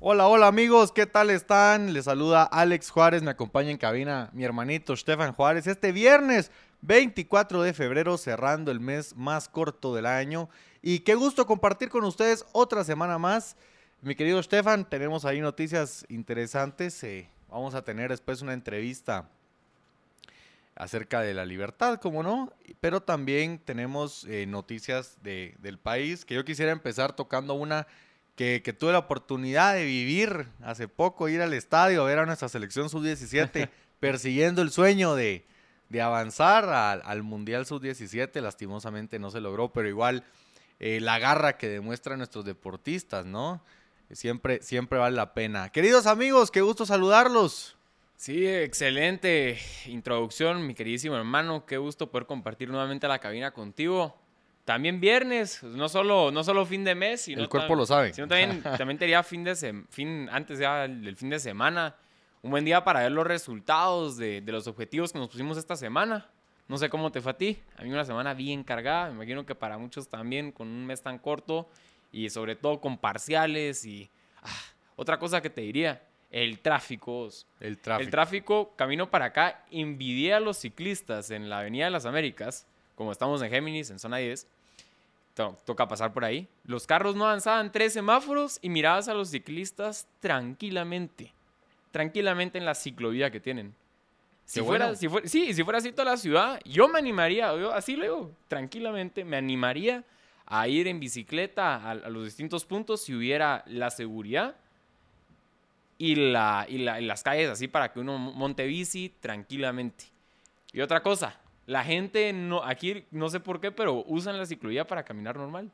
Hola, hola amigos, ¿qué tal están? Les saluda Alex Juárez, me acompaña en cabina mi hermanito Stefan Juárez. Este viernes 24 de febrero, cerrando el mes más corto del año. Y qué gusto compartir con ustedes otra semana más. Mi querido Stefan, tenemos ahí noticias interesantes. Eh, vamos a tener después una entrevista acerca de la libertad, como no, pero también tenemos eh, noticias de, del país, que yo quisiera empezar tocando una que, tuve la oportunidad de vivir hace poco, ir al estadio, a ver a nuestra selección sub-17, persiguiendo el sueño de, avanzar al, Mundial sub-17. Lastimosamente no se logró, pero igual eh, la garra que demuestran nuestros deportistas, ¿no? Siempre, siempre vale la pena. Queridos amigos, qué gusto saludarlos. Sí, excelente introducción, mi queridísimo hermano. Qué gusto poder compartir nuevamente la cabina contigo. También viernes, no solo, no solo fin de mes, sino el cuerpo lo sabe. Sino también, también tenía fin de fin, antes ya del fin de semana, un buen día para ver los resultados de, de, los objetivos que nos pusimos esta semana. No sé cómo te fue a ti, a mí una semana bien cargada, me imagino que para muchos también con un mes tan corto y sobre todo con parciales y ah, otra cosa que te diría, el tráfico. El tráfico. El tráfico, camino para acá, envidié a los ciclistas en la Avenida de las Américas, como estamos en Géminis, en zona 10, toca pasar por ahí. Los carros no avanzaban tres semáforos y mirabas a los ciclistas tranquilamente. Tranquilamente en la ciclovía que tienen. Si fuera, si fuera, sí, si fuera así toda la ciudad, yo me animaría, yo así lo digo, tranquilamente, me animaría a ir en bicicleta a, los distintos puntos si hubiera la seguridad y, la, y, la, y las calles así para que uno monte bici tranquilamente. Y otra cosa, la gente no, aquí no sé por qué, pero usan la ciclovía para caminar normal.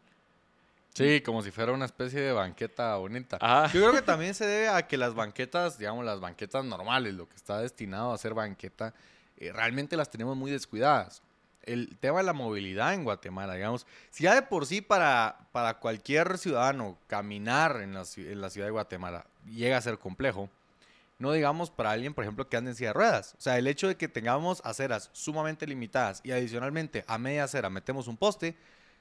Sí, como si fuera una especie de banqueta bonita. Yo creo que también se debe a que las banquetas, digamos, las banquetas normales, lo que está destinado a ser banqueta, eh, realmente las tenemos muy descuidadas. El tema de la movilidad en Guatemala, digamos, si ya de por sí para, para cualquier ciudadano caminar en la, en la ciudad de Guatemala llega a ser complejo, no digamos para alguien, por ejemplo, que ande en silla de ruedas. O sea, el hecho de que tengamos aceras sumamente limitadas y adicionalmente a media acera metemos un poste,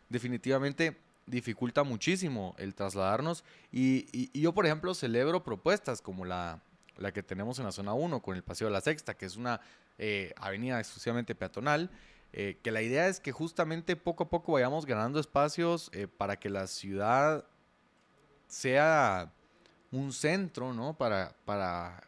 definitivamente dificulta muchísimo el trasladarnos. Y, yo, por ejemplo, celebro propuestas como la, la, que tenemos en la zona 1 con el Paseo de la Sexta, que es una eh, avenida exclusivamente peatonal. Eh, que la idea es que justamente poco a poco vayamos ganando espacios eh, para que la ciudad sea un centro, ¿no? Para, para,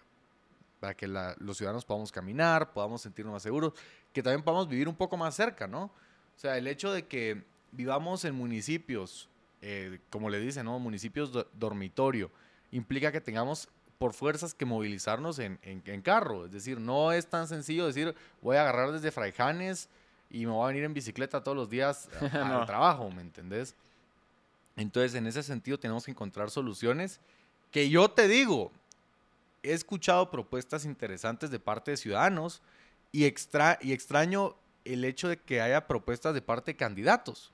para que los ciudadanos podamos caminar, podamos sentirnos más seguros, que también podamos vivir un poco más cerca, ¿no? O sea, el hecho de que vivamos en municipios, eh, como le dicen, ¿no? Municipios dormitorio, implica que tengamos por fuerzas que movilizarnos en, en, carro. Es decir, no es tan sencillo decir, voy a agarrar desde Fraijanes y me voy a venir en bicicleta todos los días al trabajo, ¿me entendés? Entonces, en ese sentido, tenemos que encontrar soluciones que yo te digo, he escuchado propuestas interesantes de parte de ciudadanos y, extra, y extraño el hecho de que haya propuestas de parte de candidatos.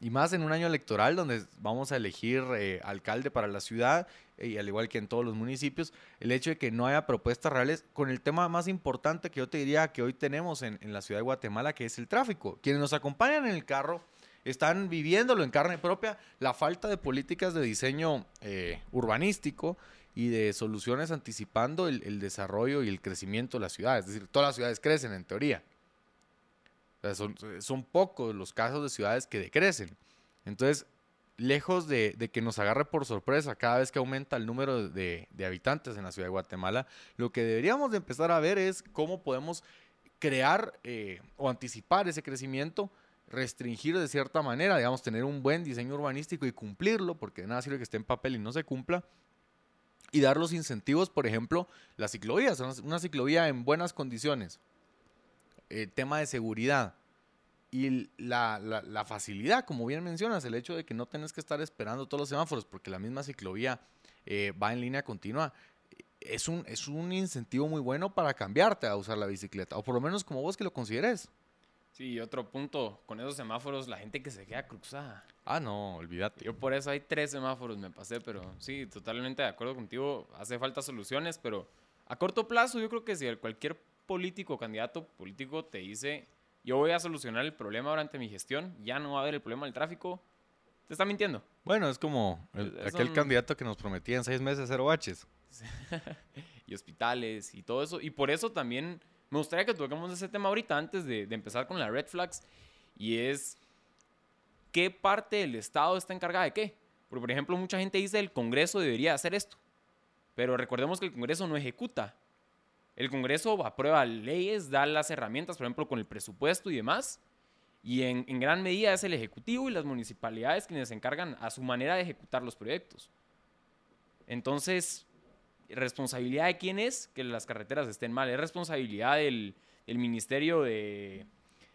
Y más en un año electoral donde vamos a elegir eh, alcalde para la ciudad, y al igual que en todos los municipios, el hecho de que no haya propuestas reales con el tema más importante que yo te diría que hoy tenemos en, en la ciudad de Guatemala, que es el tráfico. Quienes nos acompañan en el carro están viviéndolo en carne propia, la falta de políticas de diseño eh, urbanístico y de soluciones anticipando el, desarrollo y el crecimiento de las ciudades. Es decir, todas las ciudades crecen en teoría. son, pocos los casos de ciudades que decrecen. Entonces, lejos de, que nos agarre por sorpresa cada vez que aumenta el número de, habitantes en la ciudad de Guatemala, lo que deberíamos de empezar a ver es cómo podemos crear eh, o anticipar ese crecimiento restringir de cierta manera, digamos, tener un buen diseño urbanístico y cumplirlo, porque nada sirve que esté en papel y no se cumpla, y dar los incentivos, por ejemplo, las ciclovías, una ciclovía en buenas condiciones, el tema de seguridad y la, facilidad, como bien mencionas, el hecho de que no tenés que estar esperando todos los semáforos, porque la misma ciclovía eh, va en línea continua, es un, es un incentivo muy bueno para cambiarte a usar la bicicleta, o por lo menos como vos que lo consideres. Sí, otro punto, con esos semáforos, la gente que se queda cruzada. Ah, no, olvídate. Yo por eso hay tres semáforos, me pasé, pero sí, totalmente de acuerdo contigo, hace falta soluciones, pero a corto plazo yo creo que si cualquier político, candidato político te dice, yo voy a solucionar el problema durante mi gestión, ya no va a haber el problema del tráfico, te está mintiendo. Bueno, es como aquel candidato que nos prometía en seis meses cero baches. y hospitales y todo eso. Y por eso también me gustaría que toquemos ese tema ahorita antes de, de empezar con las red flags. Y es qué parte del Estado está encargada de qué. Porque, por ejemplo, mucha gente dice el Congreso debería hacer esto. Pero recordemos que el Congreso no ejecuta. El Congreso aprueba leyes, da las herramientas, por ejemplo, con el presupuesto y demás. Y en, en, gran medida es el Ejecutivo y las municipalidades quienes se encargan a su manera de ejecutar los proyectos. Entonces, ¿responsabilidad de quién es que las carreteras estén mal? Es responsabilidad del, del Ministerio de,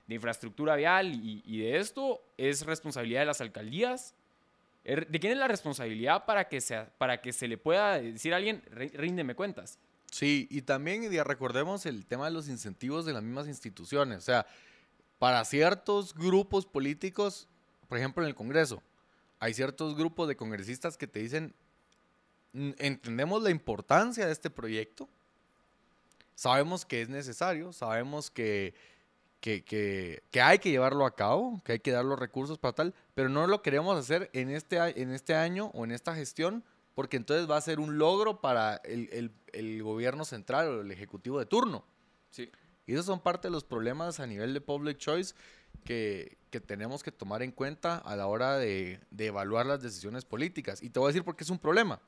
Infraestructura Vial y, de esto es responsabilidad de las alcaldías. Er, ¿De quién es la responsabilidad para que, sea, para que se le pueda decir a alguien, ríndeme cuentas? Sí, y también ya recordemos el tema de los incentivos de las mismas instituciones. O sea, para ciertos grupos políticos, por ejemplo en el Congreso, hay ciertos grupos de congresistas que te dicen, entendemos la importancia de este proyecto, sabemos que es necesario, sabemos que, que, que, hay que llevarlo a cabo, que hay que dar los recursos para tal, pero no lo queremos hacer en este, en este año o en esta gestión porque entonces va a ser un logro para el, el, gobierno central o el ejecutivo de turno. Sí. Y esos son parte de los problemas a nivel de public choice que, que tenemos que tomar en cuenta a la hora de, de, evaluar las decisiones políticas. Y te voy a decir por qué es un problema.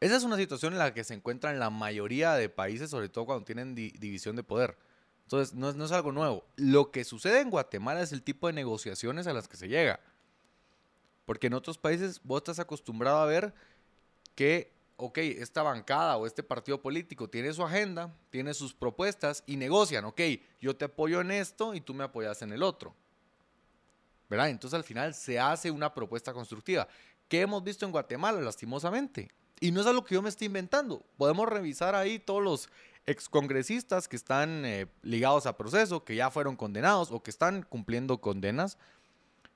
Esa es una situación en la que se encuentran la mayoría de países, sobre todo cuando tienen división de poder. Entonces, no es, no es algo nuevo. Lo que sucede en Guatemala es el tipo de negociaciones a las que se llega. Porque en otros países vos estás acostumbrado a ver que, ok, esta bancada o este partido político tiene su agenda, tiene sus propuestas y negocian, ok, yo te apoyo en esto y tú me apoyas en el otro. ¿Verdad? Entonces al final se hace una propuesta constructiva. ¿Qué hemos visto en Guatemala, lastimosamente? Y no es algo que yo me esté inventando. Podemos revisar ahí todos los excongresistas que están eh, ligados a proceso, que ya fueron condenados o que están cumpliendo condenas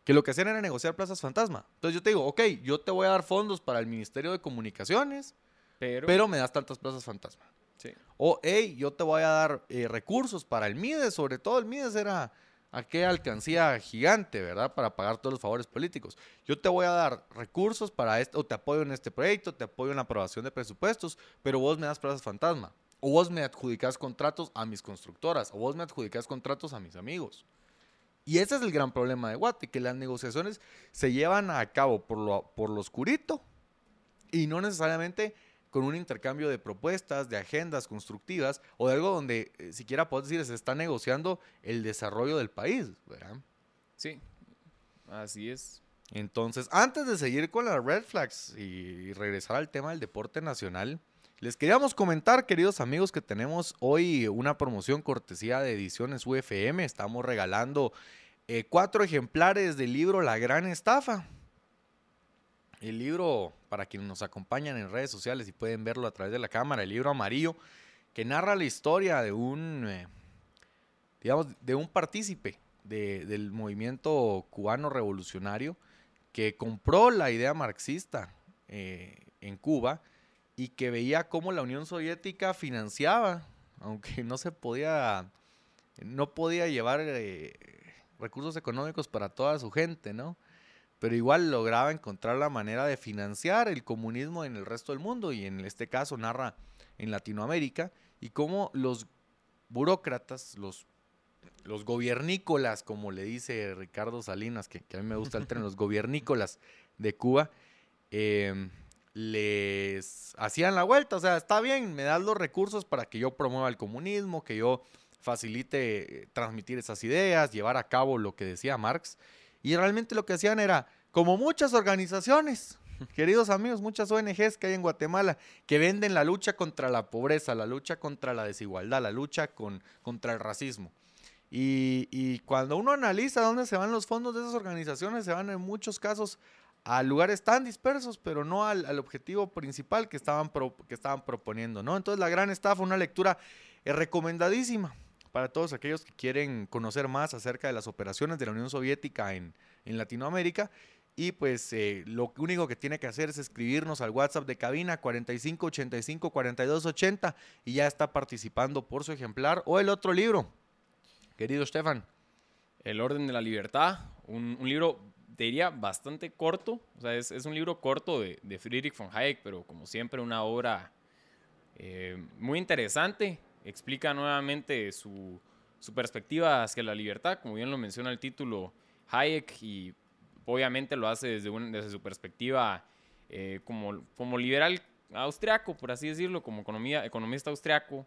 que lo que hacían era negociar plazas fantasma. Entonces yo te digo, ok, yo te voy a dar fondos para el Ministerio de Comunicaciones, pero, me das tantas plazas fantasma. Sí. O, hey, yo te voy a dar eh, recursos para el MIDES, sobre todo el MIDES era aquella alcancía gigante, ¿verdad? Para pagar todos los favores políticos. Yo te voy a dar recursos para esto, o te apoyo en este proyecto, te apoyo en la aprobación de presupuestos, pero vos me das plazas fantasma. O vos me adjudicas contratos a mis constructoras, o vos me adjudicas contratos a mis amigos. Y ese es el gran problema de Guate, que las negociaciones se llevan a cabo por lo, por lo oscurito y no necesariamente con un intercambio de propuestas, de agendas constructivas o de algo donde eh, siquiera puedes decir se está negociando el desarrollo del país, ¿verdad? Sí, así es. Entonces, antes de seguir con las red flags y regresar al tema del deporte nacional, les queríamos comentar, queridos amigos, que tenemos hoy una promoción cortesía de Ediciones UFM. Estamos regalando eh, cuatro ejemplares del libro La Gran Estafa. El libro, para quienes nos acompañan en redes sociales y pueden verlo a través de la cámara, el libro amarillo, que narra la historia de un, eh, digamos, de un partícipe del movimiento cubano revolucionario que compró la idea marxista eh, en Cuba y que veía cómo la Unión Soviética financiaba, aunque no se podía, no podía llevar eh, recursos económicos para toda su gente, ¿no? Pero igual lograba encontrar la manera de financiar el comunismo en el resto del mundo y en este caso narra en Latinoamérica y cómo los burócratas, los, los gobiernícolas, como le dice Ricardo Salinas, que, a mí me gusta el término, los gobiernícolas de Cuba, eh, les hacían la vuelta. O sea, está bien, me das los recursos para que yo promueva el comunismo, que yo facilite eh, transmitir esas ideas, llevar a cabo lo que decía Marx. Y realmente lo que hacían era, como muchas organizaciones, queridos amigos, muchas ONGs que hay en Guatemala, que venden la lucha contra la pobreza, la lucha contra la desigualdad, la lucha con, contra el racismo. Y, y cuando uno analiza dónde se van los fondos de esas organizaciones, se van en muchos casos a lugares tan dispersos, pero no al, objetivo principal que estaban, que estaban proponiendo, ¿no? Entonces la gran estafa, una lectura eh, recomendadísima para todos aquellos que quieren conocer más acerca de las operaciones de la Unión Soviética en, en Latinoamérica. Y pues eh, lo único que tiene que hacer es escribirnos al WhatsApp de cabina 45 85 42 80 y ya está participando por su ejemplar o el otro libro. Querido Stefan. El Orden de la Libertad, un, libro diría bastante corto, o sea, es, es un libro corto de, de, Friedrich von Hayek, pero como siempre una obra eh, muy interesante, explica nuevamente su, su, perspectiva hacia la libertad, como bien lo menciona el título Hayek, y obviamente lo hace desde, desde su perspectiva eh, como, como liberal austriaco, por así decirlo, como economía, economista austriaco,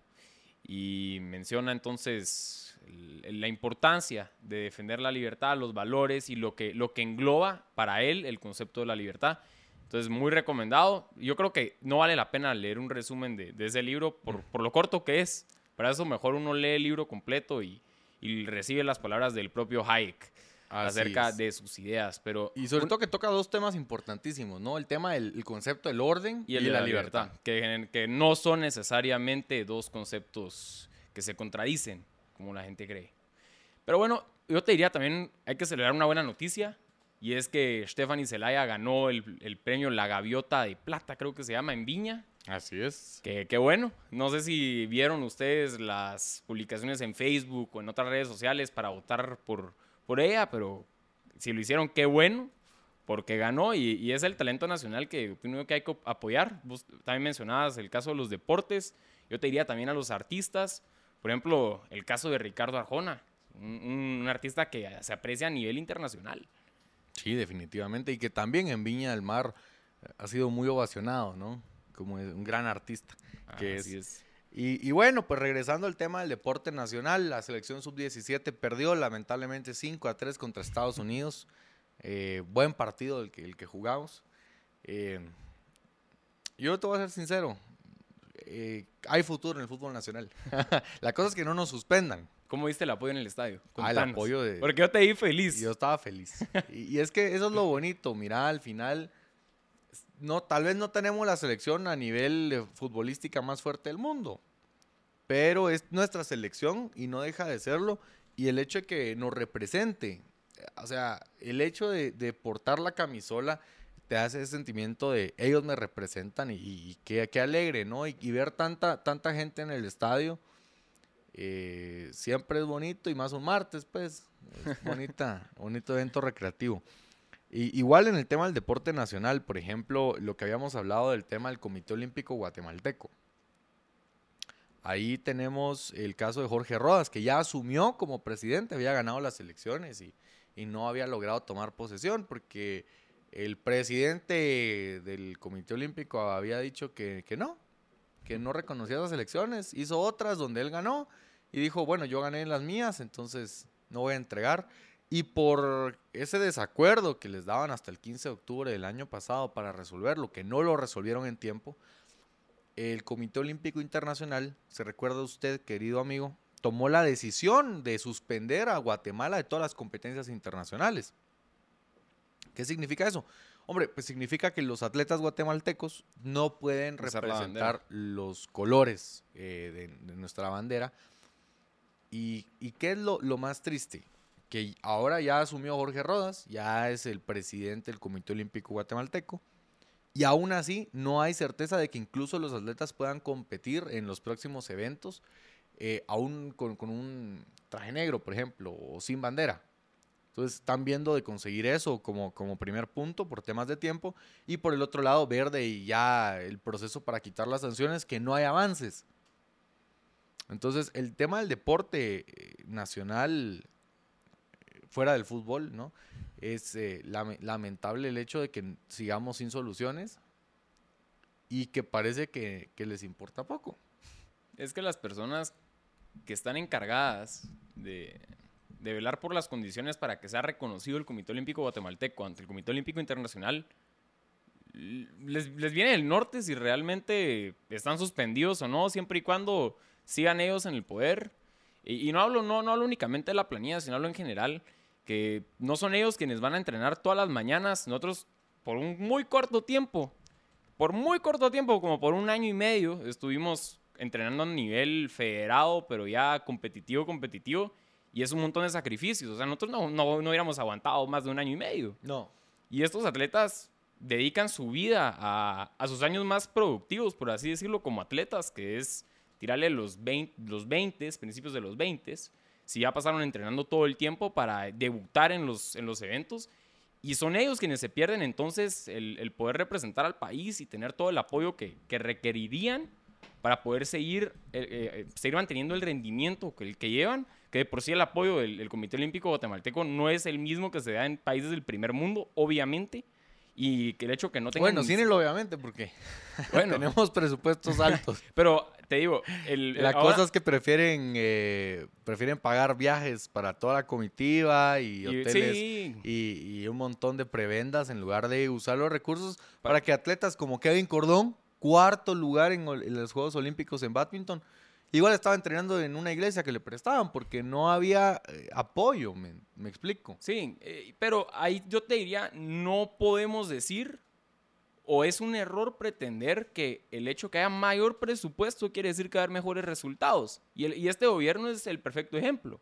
y menciona entonces la importancia de defender la libertad, los valores y lo que, lo que engloba para él el concepto de la libertad. Entonces, muy recomendado. Yo creo que no vale la pena leer un resumen de, ese libro por, por, lo corto que es. Para eso mejor uno lee el libro completo y, y recibe las palabras del propio Hayek acerca de sus ideas. Pero y sobre todo que toca dos temas importantísimos, ¿no? El tema del concepto del orden y el de la, libertad, Que, que no son necesariamente dos conceptos que se contradicen como la gente cree. Pero bueno, yo te diría también, hay que celebrar una buena noticia, y es que Stephanie Zelaya ganó el, el, premio La Gaviota de Plata, creo que se llama, en Viña. Así es. Que, qué bueno. No sé si vieron ustedes las publicaciones en Facebook o en otras redes sociales para votar por, por ella, pero si lo hicieron, qué bueno, porque ganó y, y es el talento nacional que opino que hay que apoyar. Vos también mencionabas el caso de los deportes. Yo te diría también a los artistas. Por ejemplo, el caso de Ricardo Arjona, un, artista que se aprecia a nivel internacional. Sí, definitivamente, y que también en Viña del Mar eh, ha sido muy ovacionado, ¿no? Como un gran artista. Que es. Y, bueno, pues regresando al tema del deporte nacional, la selección sub-17 perdió lamentablemente 5 a 3 contra Estados Unidos. Eh, buen partido el que, el que jugamos. Eh, yo te voy a ser sincero, eh, hay futuro en el fútbol nacional. la cosa es que no nos suspendan. ¿Cómo viste el apoyo en el estadio? Ah, el apoyo de... Porque yo te di feliz. Yo estaba feliz. y, es que eso es lo bonito. Mira, al final, no, tal vez no tenemos la selección a nivel futbolística más fuerte del mundo. Pero es nuestra selección y no deja de serlo. Y el hecho de que nos represente, o sea, el hecho de, de portar la camisola te hace ese sentimiento de ellos me representan y, qué, alegre, ¿no? Y, ver tanta, tanta gente en el estadio eh, siempre es bonito y más un martes, pues, es bonita, bonito evento recreativo. Y, igual en el tema del deporte nacional, por ejemplo, lo que habíamos hablado del tema del Comité Olímpico Guatemalteco. Ahí tenemos el caso de Jorge Rodas, que ya asumió como presidente, había ganado las elecciones y, y no había logrado tomar posesión porque el presidente del Comité Olímpico había dicho que, no, que no reconocía las elecciones, hizo otras donde él ganó y dijo, bueno, yo gané en las mías, entonces no voy a entregar. Y por ese desacuerdo que les daban hasta el 15 de octubre del año pasado para resolverlo, que no lo resolvieron en tiempo, el Comité Olímpico Internacional, se recuerda usted, querido amigo, tomó la decisión de suspender a Guatemala de todas las competencias internacionales. ¿Qué significa eso? Hombre, pues significa que los atletas guatemaltecos no pueden representar los colores eh, de, nuestra bandera. ¿Y, qué es lo, más triste? Que ahora ya asumió Jorge Rodas, ya es el presidente del Comité Olímpico Guatemalteco, y aún así no hay certeza de que incluso los atletas puedan competir en los próximos eventos, eh, aún con, con un traje negro, por ejemplo, o sin bandera. Entonces están viendo de conseguir eso como, como primer punto por temas de tiempo y por el otro lado verde y ya el proceso para quitar las sanciones que no hay avances. Entonces el tema del deporte eh, nacional eh, fuera del fútbol, ¿no? Es eh, lamentable el hecho de que sigamos sin soluciones y que parece que, les importa poco. Es que las personas que están encargadas de, de velar por las condiciones para que sea reconocido el Comité Olímpico Guatemalteco ante el Comité Olímpico Internacional, les, viene el norte si realmente están suspendidos o no, siempre y cuando sigan ellos en el poder. Y, no, hablo, no, no hablo únicamente de la planilla, sino hablo en general, que no son ellos quienes van a entrenar todas las mañanas. Nosotros por un muy corto tiempo, por muy corto tiempo, como por un año y medio, estuvimos entrenando a nivel federado, pero ya competitivo, competitivo, y es un montón de sacrificios. O sea, nosotros no, no, no hubiéramos aguantado más de un año y medio. No. Y estos atletas dedican su vida a, a, sus años más productivos, por así decirlo, como atletas, que es tirarle los 20, los 20 principios de los 20, si ya pasaron entrenando todo el tiempo para debutar en los, en los eventos. Y son ellos quienes se pierden entonces el, el poder representar al país y tener todo el apoyo que, que requerirían para poder seguir, eh, eh, seguir manteniendo el rendimiento que, el que llevan, que de por sí el apoyo del, del Comité Olímpico Guatemalteco no es el mismo que se da en países del primer mundo, obviamente, y que el hecho que no tengan... Bueno, sí, obviamente, porque bueno, tenemos presupuestos altos. Pero te digo, el, la cosa es que prefieren, eh, prefieren pagar viajes para toda la comitiva y hoteles y, y, un montón de prebendas en lugar de usar los recursos para que atletas como Kevin Cordón, cuarto lugar en, en los Juegos Olímpicos en badminton, Igual estaba entrenando en una iglesia que le prestaban porque no había eh, apoyo, me, me, explico. Sí, eh, pero ahí yo te diría, no podemos decir o es un error pretender que el hecho que haya mayor presupuesto quiere decir que va a haber mejores resultados. Y, el, y este gobierno es el perfecto ejemplo.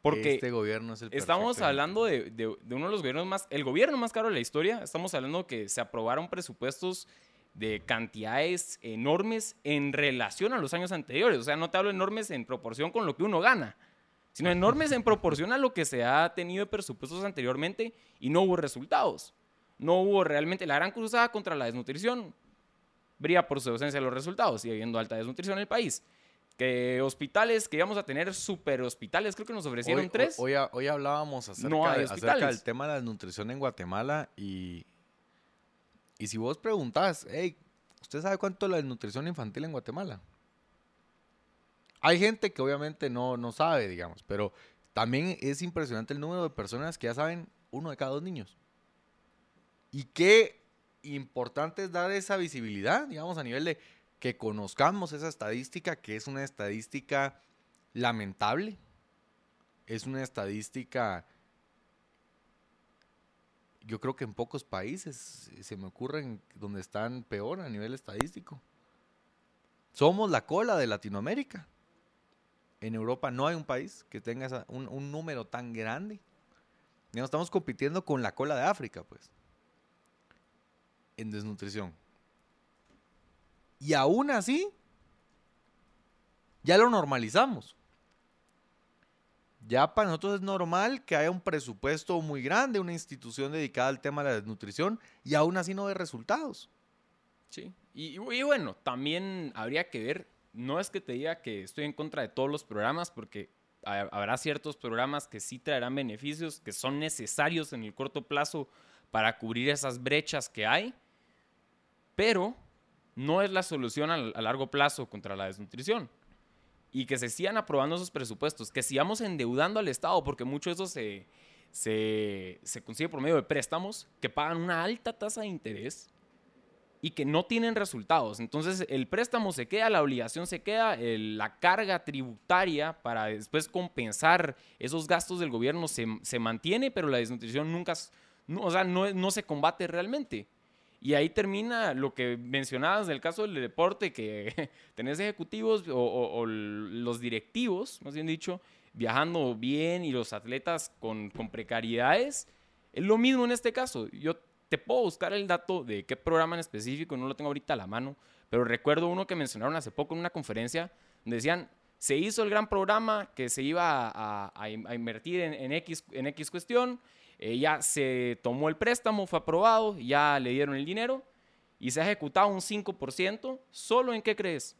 Porque este gobierno es el estamos hablando de, de, de, uno de los gobiernos más, el gobierno más caro de la historia. Estamos hablando que se aprobaron presupuestos de cantidades enormes en relación a los años anteriores. O sea, no te hablo enormes en proporción con lo que uno gana, sino enormes en proporción a lo que se ha tenido de presupuestos anteriormente y no hubo resultados. No hubo realmente la gran cruzada contra la desnutrición. Brilla por su ausencia los resultados, sigue habiendo alta desnutrición en el país. Que hospitales que íbamos a tener super hospitales, creo que nos ofrecieron tres. Hoy, hoy, hablábamos acerca, acerca del tema de la desnutrición en Guatemala y y si vos preguntás, hey, ¿usted sabe cuánto es la desnutrición infantil en Guatemala? Hay gente que obviamente no, no sabe, digamos, pero también es impresionante el número de personas que ya saben uno de cada dos niños. Y qué importante es dar esa visibilidad, digamos, a nivel de que conozcamos esa estadística, que es una estadística lamentable, es una estadística yo creo que en pocos países se me ocurren donde están peor a nivel estadístico. Somos la cola de Latinoamérica. En Europa no hay un país que tenga un, número tan grande. Estamos compitiendo con la cola de África, pues. En desnutrición. Y aún así, ya lo normalizamos. Ya para nosotros es normal que haya un presupuesto muy grande, una institución dedicada al tema de la desnutrición y aún así no ve resultados. Sí, y, y, bueno, también habría que ver, no es que te diga que estoy en contra de todos los programas, porque habrá ciertos programas que sí traerán beneficios, que son necesarios en el corto plazo para cubrir esas brechas que hay, pero no es la solución a, a largo plazo contra la desnutrición y que se sigan aprobando esos presupuestos, que sigamos endeudando al Estado, porque mucho de eso se, se, se, consigue por medio de préstamos que pagan una alta tasa de interés y que no tienen resultados. Entonces el préstamo se queda, la obligación se queda, la carga tributaria para después compensar esos gastos del gobierno se, se mantiene, pero la desnutrición nunca, no, o sea, no, no se combate realmente. Y ahí termina lo que mencionabas del caso del deporte, que tenés ejecutivos o, los directivos, más bien dicho, viajando bien y los atletas con, con, precariedades. Es lo mismo en este caso. Yo te puedo buscar el dato de qué programa en específico, no lo tengo ahorita a la mano, pero recuerdo uno que mencionaron hace poco en una conferencia, donde decían, se hizo el gran programa que se iba a, a, invertir en, en, X, en X cuestión eh, ya se tomó el préstamo, fue aprobado, ya le dieron el dinero y se ha ejecutado un 5%. ¿Solo en qué crees?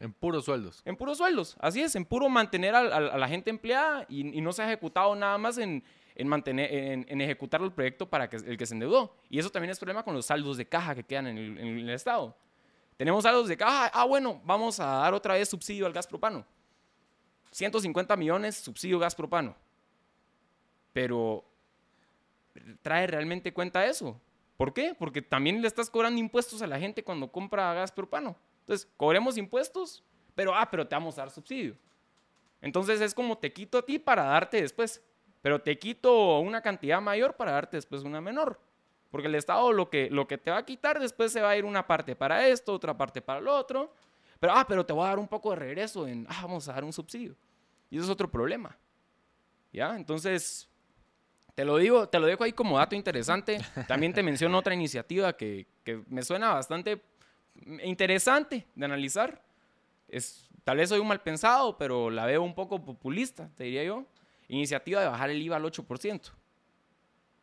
En puros sueldos. En puros sueldos, así es, en puro mantener a, la gente empleada y, no se ha ejecutado nada más en, mantener, en, ejecutar el proyecto para que, el que se endeudó. Y eso también es problema con los saldos de caja que quedan en el, en el Estado. Tenemos saldos de caja, ah, bueno, vamos a dar otra vez subsidio al gas propano. 150 millones subsidio gas propano. Pero trae realmente cuenta eso. ¿Por qué? Porque también le estás cobrando impuestos a la gente cuando compra gas propano. Entonces, cobremos impuestos, pero, ah, pero te vamos a dar subsidio. Entonces es como te quito a ti para darte después, pero te quito una cantidad mayor para darte después una menor. Porque el Estado lo que, lo que te va a quitar después se va a ir una parte para esto, otra parte para lo otro. Pero, ah, pero te voy a dar un poco de regreso en, ah, vamos a dar un subsidio. Y eso es otro problema. ¿Ya? Entonces, te lo digo, te lo dejo ahí como dato interesante. También te menciono otra iniciativa que, que me suena bastante interesante de analizar. Es, tal vez soy un mal pensado, pero la veo un poco populista, te diría yo. Iniciativa de bajar el IVA al 8%,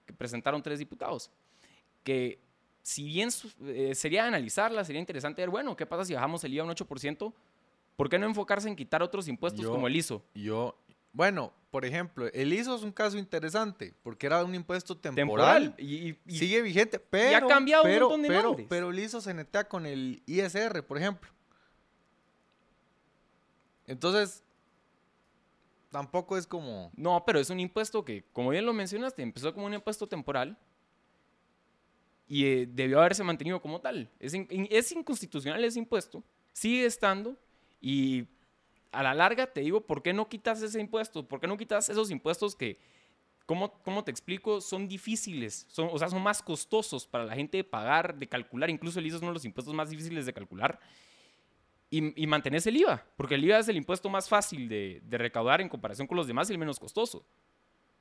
que presentaron tres diputados. Que si bien eh, sería analizarla, sería interesante ver, bueno, ¿qué pasa si bajamos el IVA a un 8%? ¿Por qué no enfocarse en quitar otros impuestos como el ISO? Yo, bueno, por ejemplo, el ISO es un caso interesante porque era un impuesto temporal, y, sigue vigente, pero ha cambiado pero, un montón de pero, pero el ISO se netea con el ISR, por ejemplo. Entonces, tampoco es como... No, pero es un impuesto que, como bien lo mencionaste, empezó como un impuesto temporal y eh, debió haberse mantenido como tal. Es, es inconstitucional ese impuesto, sigue estando y a la larga te digo, ¿por qué no quitas ese impuesto? ¿Por qué no quitas esos impuestos que, ¿cómo, cómo te explico? Son difíciles, son, o sea, son más costosos para la gente de pagar, de calcular. Incluso el IVA es uno de los impuestos más difíciles de calcular. Y, y mantenés el IVA, porque el IVA es el impuesto más fácil de, de recaudar en comparación con los demás y el menos costoso.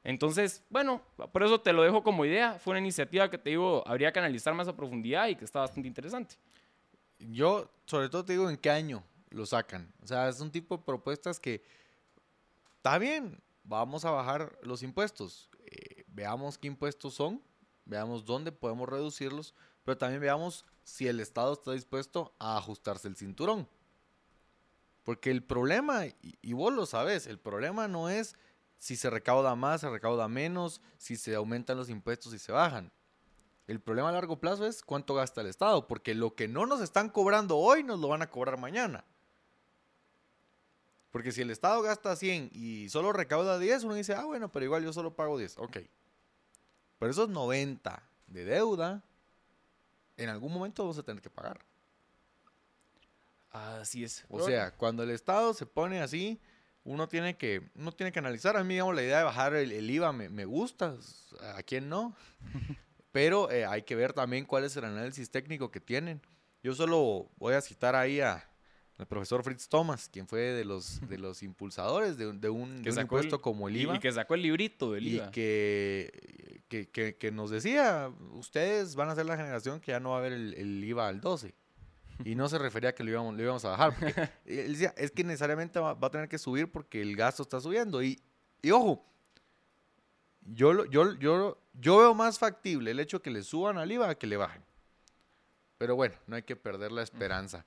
Entonces, bueno, por eso te lo dejo como idea. Fue una iniciativa que te digo, habría que analizar más a profundidad y que está bastante interesante. Yo, sobre todo, te digo en qué año lo sacan. O sea, es un tipo de propuestas que está bien, vamos a bajar los impuestos. Eh, veamos qué impuestos son, veamos dónde podemos reducirlos, pero también veamos si el Estado está dispuesto a ajustarse el cinturón. Porque el problema, y, vos lo sabes, el problema no es si se recauda más, se recauda menos, si se aumentan los impuestos y se bajan. El problema a largo plazo es cuánto gasta el Estado, porque lo que no nos están cobrando hoy nos lo van a cobrar mañana. Porque si el Estado gasta 100 y solo recauda 10, uno dice, ah, bueno, pero igual yo solo pago 10. Ok. Pero esos 90 de deuda, en algún momento vamos a tener que pagar. Así es. O sea, cuando el Estado se pone así, uno tiene que, uno tiene que analizar. A mí, digamos, la idea de bajar el, IVA me, gusta. ¿A quién no? Pero eh, hay que ver también cuál es el análisis técnico que tienen. Yo solo voy a citar ahí a, el profesor Fritz Thomas, quien fue de los, de los impulsadores de, de un, de impuesto como el IVA. Y que sacó el librito del IVA. Y que, que, que, nos decía, ustedes van a ser la generación que ya no va a haber el, IVA al 12. Y no se refería a que lo íbamos, lo íbamos a bajar. él decía, es que necesariamente va, a tener que subir porque el gasto está subiendo. Y, y ojo, yo, yo, yo, yo veo más factible el hecho que le suban al IVA a que le bajen. Pero bueno, no hay que perder la esperanza.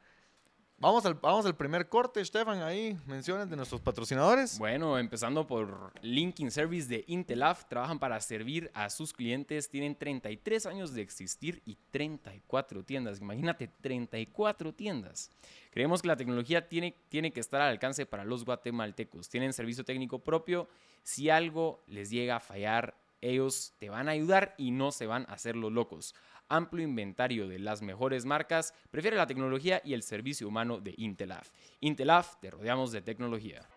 Vamos al, vamos al primer corte, Stefan, ahí menciones de nuestros patrocinadores. Bueno, empezando por Linking Service de Intelaf, trabajan para servir a sus clientes, tienen 33 años de existir y 34 tiendas, imagínate, 34 tiendas. Creemos que la tecnología tiene, tiene que estar al alcance para los guatemaltecos, tienen servicio técnico propio, si algo les llega a fallar, ellos te van a ayudar y no se van a hacer los locos amplio inventario de las mejores marcas, prefiere la tecnología y el servicio humano de Intelaf. Intelaf, te rodeamos de tecnología.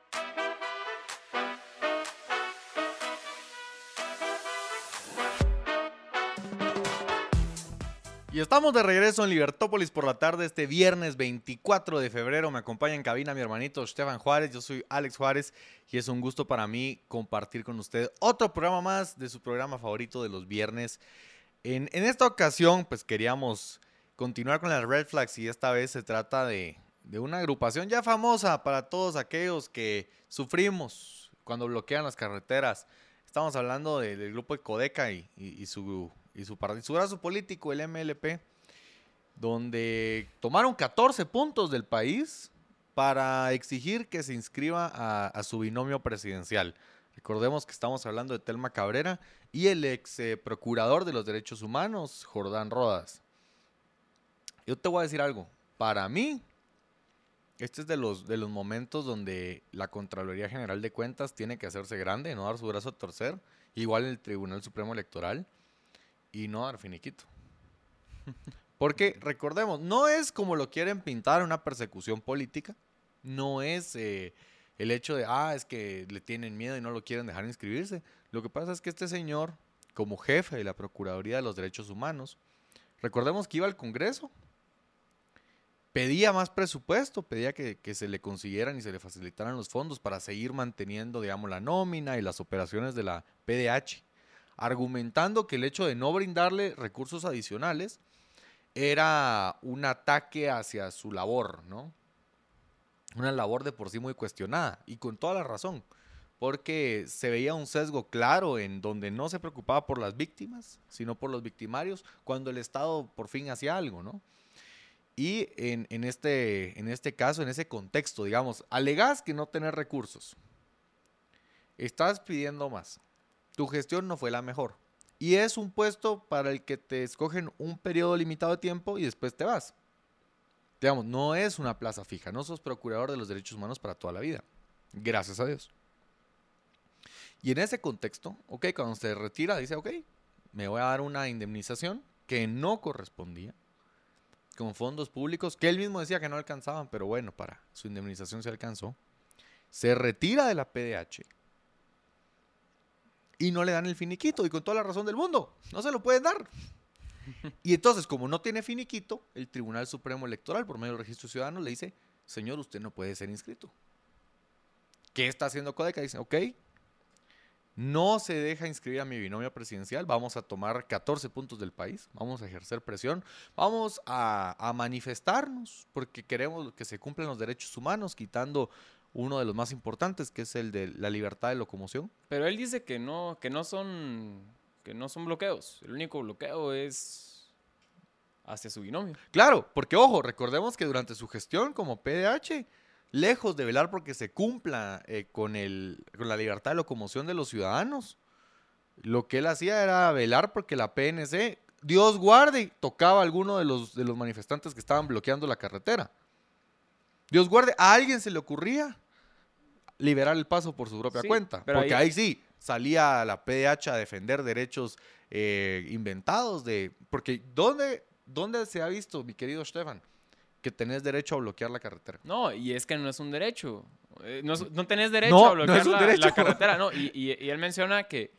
Y estamos de regreso en Libertópolis por la tarde este viernes 24 de febrero. Me acompaña en cabina mi hermanito Stefan Juárez. Yo soy Alex Juárez y es un gusto para mí compartir con usted otro programa más de su programa favorito de los viernes. En, esta ocasión, pues queríamos continuar con las red flags y esta vez se trata de, una agrupación ya famosa para todos aquellos que sufrimos cuando bloquean las carreteras. Estamos hablando del grupo de Codeca y, su, y su, su brazo político, el MLP, donde tomaron 14 puntos del país para exigir que se inscriba a su binomio presidencial. Recordemos que estamos hablando de Telma Cabrera y el ex eh, procurador de los derechos humanos, Jordán Rodas. Yo te voy a decir algo. Para mí, este es de los, de los momentos donde la Contraloría General de Cuentas tiene que hacerse grande, no dar su brazo a torcer, igual el Tribunal Supremo Electoral, y no dar finiquito. Porque recordemos, no es como lo quieren pintar una persecución política, no es eh, el hecho de, ah, es que le tienen miedo y no lo quieren dejar inscribirse. Lo que pasa es que este señor como jefe de la Procuraduría de los Derechos Humanos. Recordemos que iba al Congreso, pedía más presupuesto, pedía que, se le consiguieran y se le facilitaran los fondos para seguir manteniendo, digamos, la nómina y las operaciones de la PDH, argumentando que el hecho de no brindarle recursos adicionales era un ataque hacia su labor, ¿no? Una labor de por sí muy cuestionada y con toda la razón porque se veía un sesgo claro en donde no se preocupaba por las víctimas, sino por los victimarios, cuando el Estado por fin hacía algo, ¿no? Y en, este, en este caso, en ese contexto, digamos, alegás que no tener recursos, estás pidiendo más, tu gestión no fue la mejor, y es un puesto para el que te escogen un periodo limitado de tiempo y después te vas. Digamos, no es una plaza fija, no sos procurador de los derechos humanos para toda la vida, gracias a Dios. Y en ese contexto, ok, cuando se retira, dice, ok, me voy a dar una indemnización que no correspondía, con fondos públicos, que él mismo decía que no alcanzaban, pero bueno, para su indemnización se alcanzó. Se retira de la PDH y no le dan el finiquito, y con toda la razón del mundo, no se lo pueden dar. Y entonces, como no tiene finiquito, el Tribunal Supremo Electoral, por medio del registro ciudadano, le dice, señor, usted no puede ser inscrito. ¿Qué está haciendo Codeca? Dice, ok, no se deja inscribir a mi binomio presidencial, vamos a tomar 14 puntos del país, vamos a ejercer presión, vamos a, manifestarnos porque queremos que se cumplan los derechos humanos, quitando uno de los más importantes, que es el de la libertad de locomoción. Pero él dice que no, que no son, que no son bloqueos. El único bloqueo es hacia su binomio. Claro, porque ojo, recordemos que durante su gestión como PDH lejos de velar porque se cumpla eh, con, el, con la libertad de locomoción de los ciudadanos, lo que él hacía era velar porque la PNC, Dios guarde, tocaba a alguno de los, de los manifestantes que estaban bloqueando la carretera. Dios guarde, a alguien se le ocurría liberar el paso por su propia cuenta. Porque ahí... sí, salía la PDH a defender derechos eh, inventados de... Porque ¿dónde, ¿dónde se ha visto, mi querido Stefan? que tenés derecho a bloquear la carretera. No, y es que no es un derecho. Eh, no, no, tenés derecho a bloquear la, carretera. No, y, y, él menciona que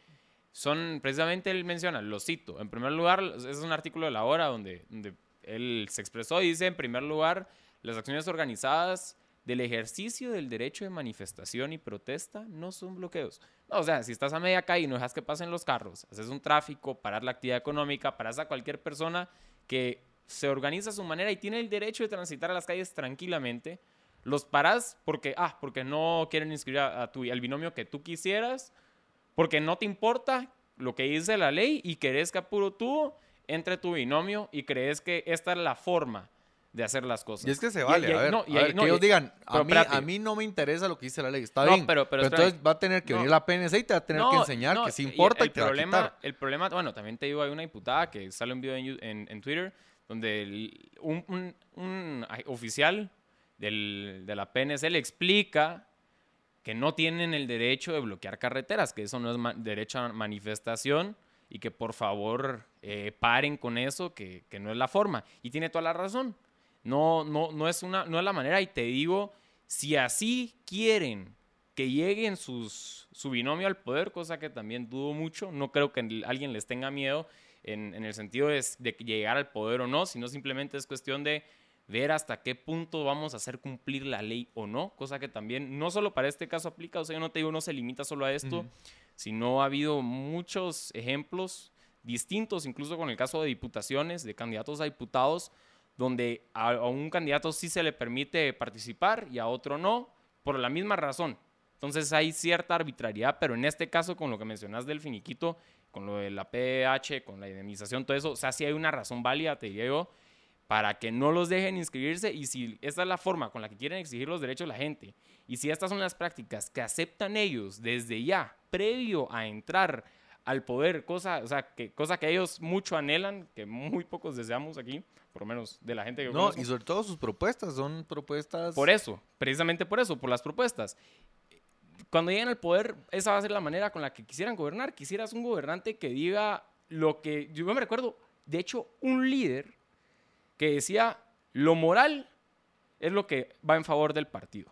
son, precisamente él menciona, lo cito, en primer lugar, es un artículo de la hora donde, donde él se expresó y dice, en primer lugar, las acciones organizadas del ejercicio del derecho de manifestación y protesta no son bloqueos. No, o sea, si estás a media calle y no dejas que pasen los carros, haces un tráfico, parar la actividad económica, paras a cualquier persona que se organiza a su manera y tiene el derecho de transitar a las calles tranquilamente. Los paras porque, ah, porque no quieren inscribir a, tu, al binomio que tú quisieras, porque no te importa lo que dice la ley y querés que apuro tú entre tu binomio y crees que esta es la forma de hacer las cosas. Y es que se vale, a ver, que ellos digan, a mí, a mí, no me interesa lo que dice la ley, está bien, pero, entonces va a tener que venir la PNC y te va a tener que enseñar que sí importa y, te problema, va a El problema, bueno, también te digo, hay una diputada que sale un video en, en Twitter donde un, oficial de la PNC le explica que no tienen el derecho de bloquear carreteras, que eso no es derecho a manifestación y que por favor eh, paren con eso, que, no es la forma. Y tiene toda la razón. No, no, no, es una, no es la manera. Y te digo, si así quieren que lleguen sus, su binomio al poder, cosa que también dudo mucho, no creo que alguien les tenga miedo en, el sentido de, llegar al poder o no, sino simplemente es cuestión de ver hasta qué punto vamos a hacer cumplir la ley o no, cosa que también no solo para este caso aplica, o sea, yo no te digo no se limita solo a esto, sino ha habido muchos ejemplos distintos, incluso con el caso de diputaciones, de candidatos a diputados, donde a, un candidato sí se le permite participar y a otro no, por la misma razón. Entonces hay cierta arbitrariedad, pero en este caso, con lo que mencionas del finiquito, con lo de la PH, con la indemnización, todo eso. O sea, sí hay una razón válida, te digo, para que no los dejen inscribirse y si esta es la forma con la que quieren exigir los derechos de la gente y si estas son las prácticas que aceptan ellos desde ya, previo a entrar al poder, cosa, o sea, que, cosa que ellos mucho anhelan, que muy pocos deseamos aquí, por lo menos de la gente que No, y sobre todo sus propuestas, son propuestas... Por eso, precisamente por eso, por las propuestas cuando lleguen al poder, esa va a ser la manera con la que quisieran gobernar. Quisieras un gobernante que diga lo que. Yo me recuerdo, de hecho, un líder que decía: lo moral es lo que va en favor del partido.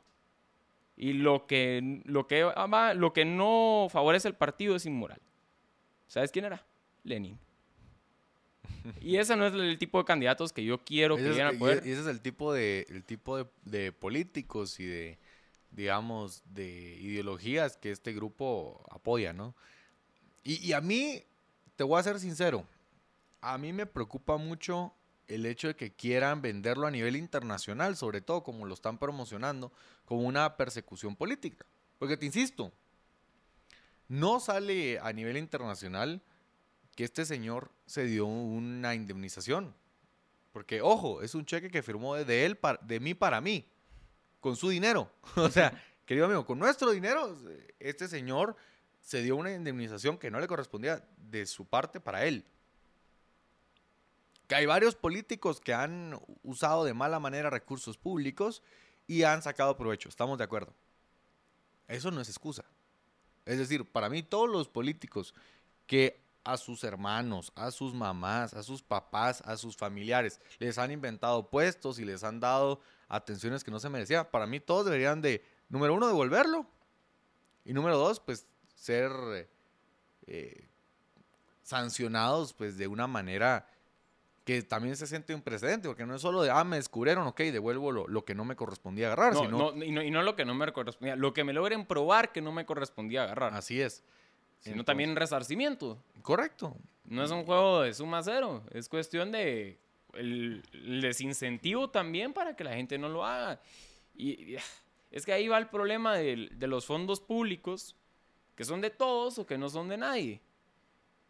Y lo que, lo que, lo que no favorece el partido es inmoral. ¿Sabes quién era? Lenin. Y ese no es el tipo de candidatos que yo quiero que lleguen al poder. Y ese es el tipo de, el tipo de, de políticos y de, digamos, de ideologías que este grupo apoya, ¿no? Y, y, a mí, te voy a ser sincero, a mí me preocupa mucho el hecho de que quieran venderlo a nivel internacional, sobre todo como lo están promocionando, como una persecución política. Porque te insisto, no sale a nivel internacional que este señor se dio una indemnización. Porque, ojo, es un cheque que firmó de él, de mí para mí, con su dinero. o sea, querido amigo, con nuestro dinero, este señor se dio una indemnización que no le correspondía de su parte para él. Que hay varios políticos que han usado de mala manera recursos públicos y han sacado provecho, estamos de acuerdo. Eso no es excusa. Es decir, para mí todos los políticos que a sus hermanos, a sus mamás, a sus papás, a sus familiares les han inventado puestos y les han dado atenciones que no se merecían, para mí todos deberían de, número uno, devolverlo. Y número dos, pues ser eh, sancionados pues de una manera que también se siente un precedente, porque no es solo de, ah, me descubrieron, ok, devuelvo lo, que no me correspondía agarrar. No, no, y no, y no lo que no me correspondía, lo que me logren probar que no me correspondía agarrar. Así es. Sino también resarcimiento. Correcto. No es un juego de suma cero, es cuestión de el, desincentivo también para que la gente no lo haga. Y, es que ahí va el problema de, de los fondos públicos, que son de todos o que no son de nadie.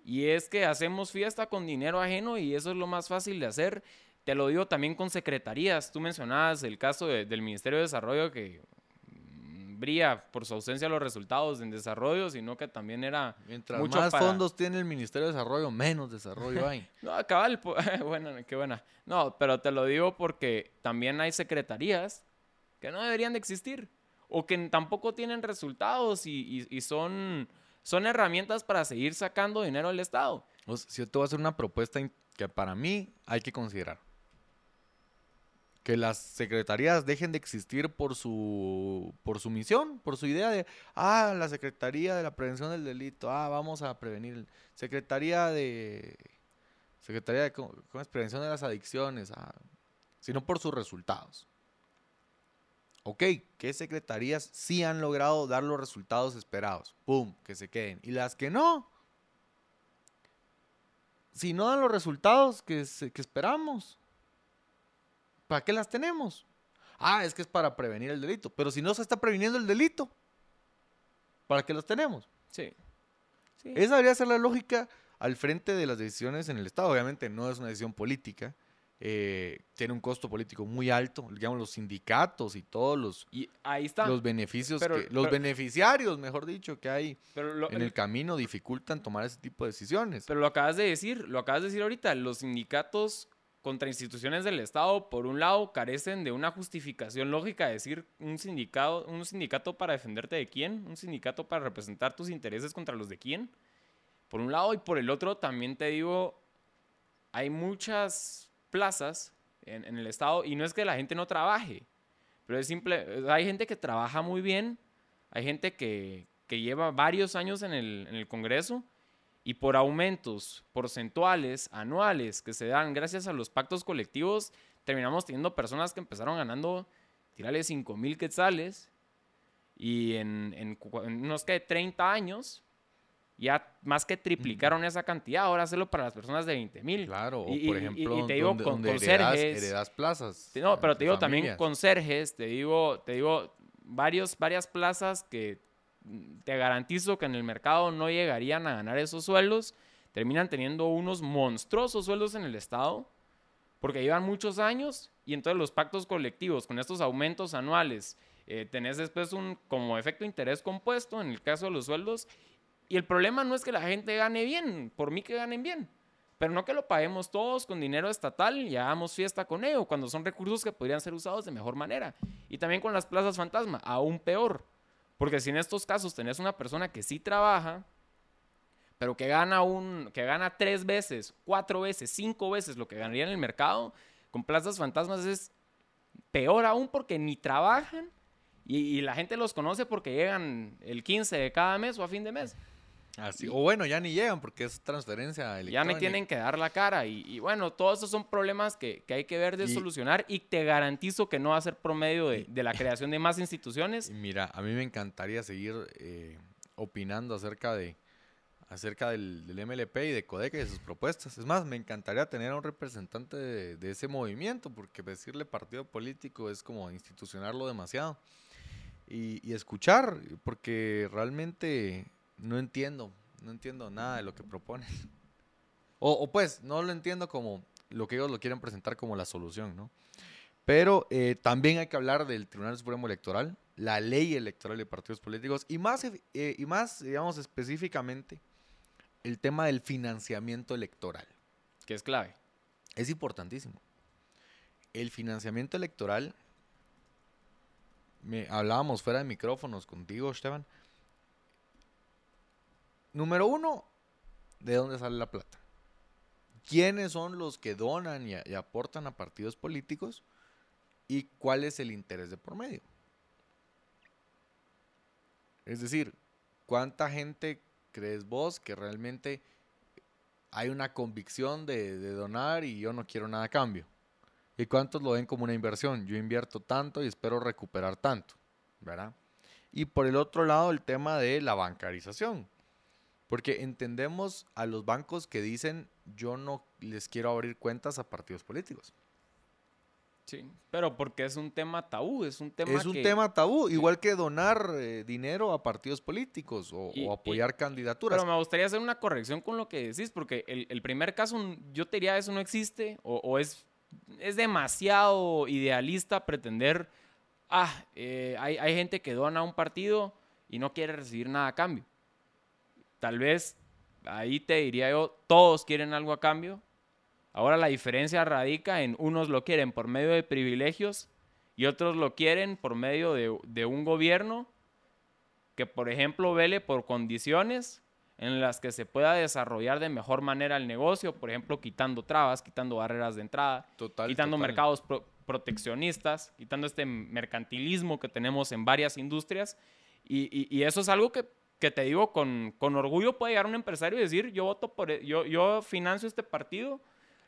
Y es que hacemos fiesta con dinero ajeno y eso es lo más fácil de hacer. Te lo digo también con secretarías. Tú mencionabas el caso del Ministerio de Desarrollo que brilla por su ausencia los resultados en desarrollo, sino que también era Mientras más fondos tiene el Ministerio de Desarrollo, menos desarrollo hay. no, cabal, bueno, qué buena. No, pero te lo digo porque también hay secretarías que no deberían de existir o que tampoco tienen resultados y son son herramientas para seguir sacando dinero del Estado. si yo te voy a hacer una propuesta que para mí hay que considerar. Que las secretarías dejen de existir por su, por su misión, por su idea de, ah, la Secretaría de la Prevención del Delito, ah, vamos a prevenir. Secretaría de, Secretaría de ¿cómo? Prevención de las Adicciones, ah, sino por sus resultados. Ok, ¿qué secretarías sí han logrado dar los resultados esperados? ¡Pum! Que se queden. Y las que no. Si no dan los resultados que, esperamos, ¿para qué las tenemos? Ah, es que es para prevenir el delito. Pero si no se está previniendo el delito, ¿para qué los tenemos? Sí. sí. Esa debería ser la lógica al frente de las decisiones en el Estado. Obviamente no es una decisión política, eh, tiene un costo político muy alto, digamos los sindicatos y todos los, y ahí está. los beneficios, que, los beneficiarios, mejor dicho, que hay en el, camino dificultan tomar ese tipo de decisiones. Pero lo acabas de decir, lo acabas de decir ahorita, los sindicatos contra instituciones del Estado, por un lado, carecen de una justificación lógica, decir un sindicato, un sindicato para defenderte de quién, un sindicato para representar tus intereses contra los de quién, por un lado, y por el otro también te digo, hay muchas plazas en, el Estado y no es que la gente no trabaje, pero es simple, hay gente que trabaja muy bien, hay gente que, que lleva varios años en el, en el Congreso y por aumentos porcentuales anuales que se dan gracias a los pactos colectivos, terminamos teniendo personas que empezaron ganando, tirarle 5 mil quetzales y en, en, en, unos que 30 años ya más que triplicaron esa cantidad, ahora hacerlo para las personas de 20 mil. Claro, o por ejemplo, y, te digo con conserjes. Heredas, plazas. No, pero te digo también conserjes, te digo, te digo varios, varias plazas que te garantizo que en el mercado no llegarían a ganar esos sueldos, terminan teniendo unos monstruosos sueldos en el Estado, porque llevan muchos años y entonces los pactos colectivos con estos aumentos anuales, eh, tenés después un como efecto interés compuesto en el caso de los sueldos y el problema no es que la gente gane bien, por mí que ganen bien, pero no que lo paguemos todos con dinero estatal y hagamos fiesta con ello, cuando son recursos que podrían ser usados de mejor manera. Y también con las plazas fantasma, aún peor, porque si en estos casos tenés una persona que sí trabaja, pero que gana, un, que gana tres veces, cuatro veces, cinco veces lo que ganaría en el mercado, con plazas fantasmas es peor aún porque ni trabajan y, y, la gente los conoce porque llegan el 15 de cada mes o a fin de mes. Así, o bueno, ya ni llegan porque es transferencia electrónica. Ya me tienen que dar la cara. Y, bueno, todos esos son problemas que, hay que ver de solucionar y te garantizo que no va a ser promedio de, la creación de más instituciones. Mira, a mí me encantaría seguir eh, opinando acerca de acerca del, MLP y de Codeca y de sus propuestas. Es más, me encantaría tener a un representante de, ese movimiento, porque decirle partido político es como institucionarlo demasiado. Y, y, escuchar, porque realmente no entiendo, no entiendo nada de lo que proponen. O, pues, no lo entiendo como lo que ellos lo quieren presentar como la solución, ¿no? Pero eh, también hay que hablar del Tribunal Supremo Electoral, la ley electoral de partidos políticos y más, eh, y más digamos, específicamente el tema del financiamiento electoral. Que es clave. Es importantísimo. El financiamiento electoral, me hablábamos fuera de micrófonos contigo, Esteban. Número uno, ¿de dónde sale la plata? ¿Quiénes son los que donan y, aportan a partidos políticos? ¿Y cuál es el interés de por medio? Es decir, ¿cuánta gente crees vos que realmente hay una convicción de, donar y yo no quiero nada a cambio? ¿Y cuántos lo ven como una inversión? Yo invierto tanto y espero recuperar tanto, ¿verdad? Y por el otro lado, el tema de la bancarización. Porque entendemos a los bancos que dicen, yo no les quiero abrir cuentas a partidos políticos. Sí, pero porque es un tema tabú, es un tema Es un tema tabú, igual que donar eh, dinero a partidos políticos o, apoyar candidaturas. Pero me gustaría hacer una corrección con lo que decís, porque el, primer caso, yo te diría, eso no existe, o, es, es demasiado idealista pretender, ah, eh, hay, hay gente que dona a un partido y no quiere recibir nada a cambio. Tal vez ahí te diría yo, todos quieren algo a cambio, Ahora la diferencia radica en unos lo quieren por medio de privilegios y otros lo quieren por medio de, un gobierno que, por ejemplo, vele por condiciones en las que se pueda desarrollar de mejor manera el negocio, por ejemplo, quitando trabas, quitando barreras de entrada, quitando mercados proteccionistas, quitando este mercantilismo que tenemos en varias industrias. Y, eso es algo que, te digo con, orgullo puede llegar un empresario y decir, yo voto por, e, yo, yo financio este partido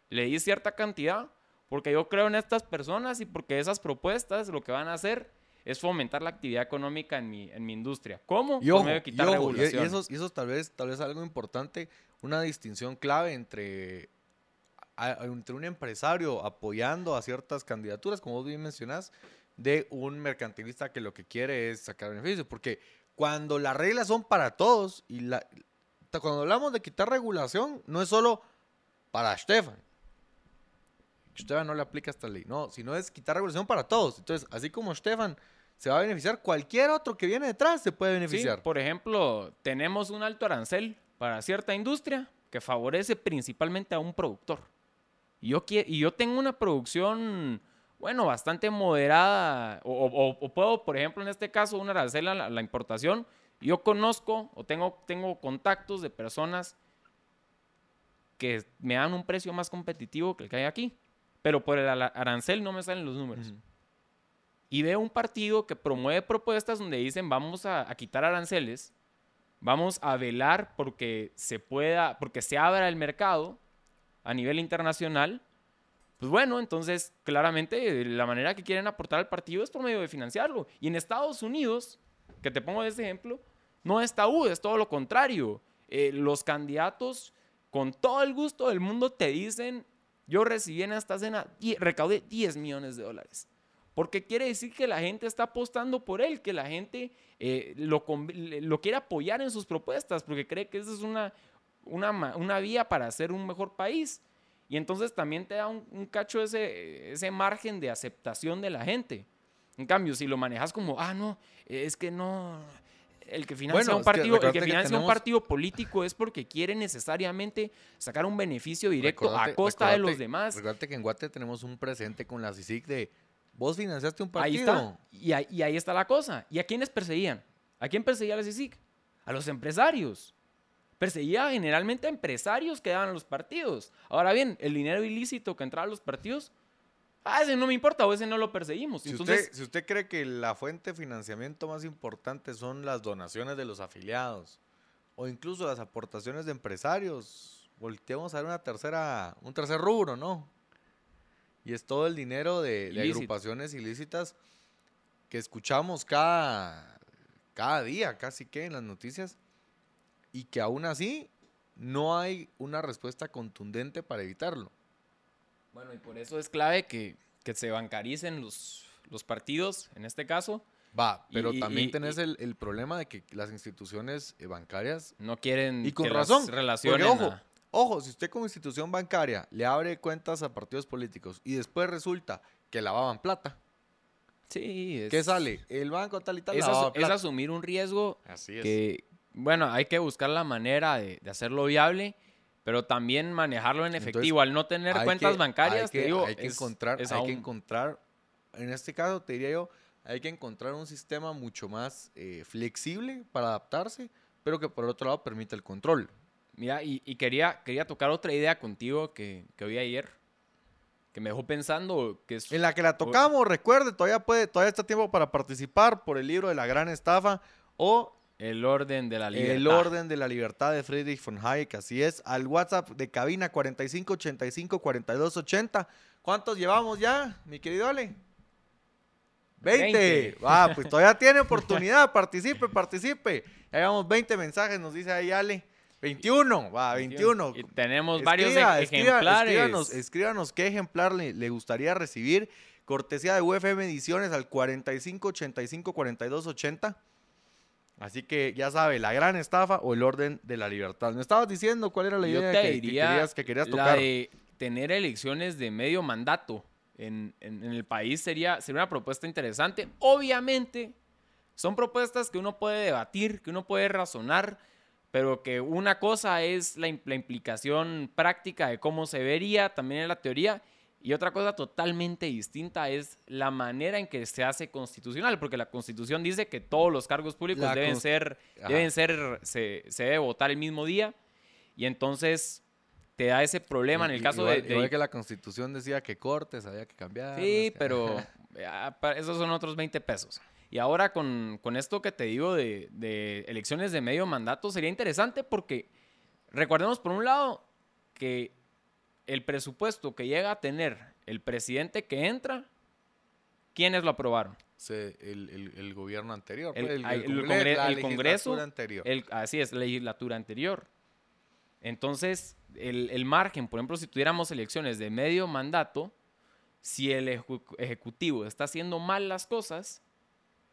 le di cierta cantidad porque yo creo en estas personas y porque esas propuestas lo que van a hacer es fomentar la actividad económica en mi, en mi industria. ¿Cómo? Yo me quitar regulación. Y, eso, y eso tal vez, tal vez algo importante, una distinción clave entre, entre un empresario apoyando a ciertas candidaturas, como vos bien mencionás, de un mercantilista que lo que quiere es sacar beneficios. Porque cuando las reglas son para todos y la, cuando hablamos de quitar regulación, no es solo para Stefan, Stefan no le aplica esta ley. No, sino es quitar regulación para todos. Entonces, así como Stefan se va a beneficiar, cualquier otro que viene detrás se puede beneficiar. por ejemplo, tenemos un alto arancel para cierta industria que favorece principalmente a un productor. Y yo, y yo tengo una producción, bueno, bastante moderada, o, puedo, por ejemplo, en este caso, un arancel a la, importación. Yo conozco o tengo, tengo contactos de personas que me dan un precio más competitivo que el que hay aquí pero por el arancel no me salen los números. Y veo un partido que promueve propuestas donde dicen vamos a, quitar aranceles, vamos a velar porque se pueda, porque se abra el mercado a nivel internacional. Pues bueno, entonces claramente la manera que quieren aportar al partido es por medio de financiarlo. Y en Estados Unidos, que te pongo ese ejemplo, no es tabú, es todo lo contrario. Eh, los candidatos con todo el gusto del mundo te dicen yo recibí en esta cena, recaudé 10 millones de dólares. Porque quiere decir que la gente está apostando por él, que la gente eh, lo, lo, quiere apoyar en sus propuestas, porque cree que esa es una vía para hacer un mejor país. Y entonces también te da un, cacho ese, ese margen de aceptación de la gente. En cambio, si lo manejas como, ah, no, es que no, el que financia un partido, el que financia un partido político es porque quiere necesariamente sacar un beneficio directo a costa de los demás. Recuerda que en Guate tenemos un presente con la CICIC de vos financiaste un partido. Ahí está. Y ahí, y ahí está la cosa. ¿Y a quiénes perseguían? ¿A quién perseguía la CICIC? A los empresarios. Perseguía generalmente a empresarios que daban a los partidos. Ahora bien, el dinero ilícito que entraba a los partidos Ah, ese no me importa o ese no lo perseguimos. Si, usted, si usted cree que la fuente de financiamiento más importante son las donaciones de los afiliados o incluso las aportaciones de empresarios, volteamos a ver una tercera, un tercer rubro, ¿no? Y es todo el dinero de, agrupaciones ilícitas que escuchamos cada, cada día, casi que en las noticias, y que aún así no hay una respuesta contundente para evitarlo. Bueno, y por eso es clave que, se bancaricen los, los partidos, en este caso. Va, pero también tenés el, problema de que las instituciones eh, bancarias no quieren y con razón, relaciones. ojo, ojo, si usted como institución bancaria le abre cuentas a partidos políticos y después resulta que lavaban plata. Sí, ¿Qué sale? El banco tal y tal. Es, es asumir un riesgo Así es. que, bueno, hay que buscar la manera de, hacerlo viable pero también manejarlo en efectivo. Al no tener cuentas bancarias, hay que, digo, hay que encontrar, hay que encontrar, en este caso te diría yo, hay que encontrar un sistema mucho más eh, flexible para adaptarse, pero que por otro lado permita el control. Mira, y, quería, quería tocar otra idea contigo que, que oí ayer, que me dejó pensando que En la que la tocamos, recuerde, todavía, puede, todavía está tiempo para participar por el libro de la gran estafa o... El orden de la libertad. El orden de la libertad de Friedrich von Hayek, así es. Al WhatsApp de cabina 4585 4280. ¿Cuántos llevamos ya, mi querido Ale? 20. Va, pues todavía tiene oportunidad. participe, participe. Ya llevamos 20 mensajes, nos dice ahí Ale. 21, va, 21. Y tenemos varios ejemplares. Escríbanos, qué ejemplar le, gustaría recibir. Cortesía de UFM Ediciones al 45 85 42 80. Así que ya sabe, la gran estafa o el orden de la libertad. Me estabas diciendo cuál era la idea que, querías, que querías tocar. La de tener elecciones de medio mandato en, el país sería, sería una propuesta interesante. Obviamente, son propuestas que uno puede debatir, que uno puede razonar, pero que una cosa es la, implicación práctica de cómo se vería también en la teoría, y otra cosa totalmente distinta es la manera en que se hace constitucional, porque la constitución dice que todos los cargos públicos deben ser, deben ser, se, se debe votar el mismo día, y entonces te da ese problema en el caso de, de... que la constitución decía que cortes había que cambiar. Sí, pero esos son otros 20 pesos. Y ahora con, esto que te digo de, de, elecciones de medio mandato sería interesante porque recordemos por un lado que el presupuesto que llega a tener el presidente que entra, ¿quiénes lo aprobaron? el, gobierno anterior. El, pues, Congreso. Anterior. así es, la legislatura anterior. Entonces, el, margen, por ejemplo, si tuviéramos elecciones de medio mandato, si el Ejecutivo está haciendo mal las cosas...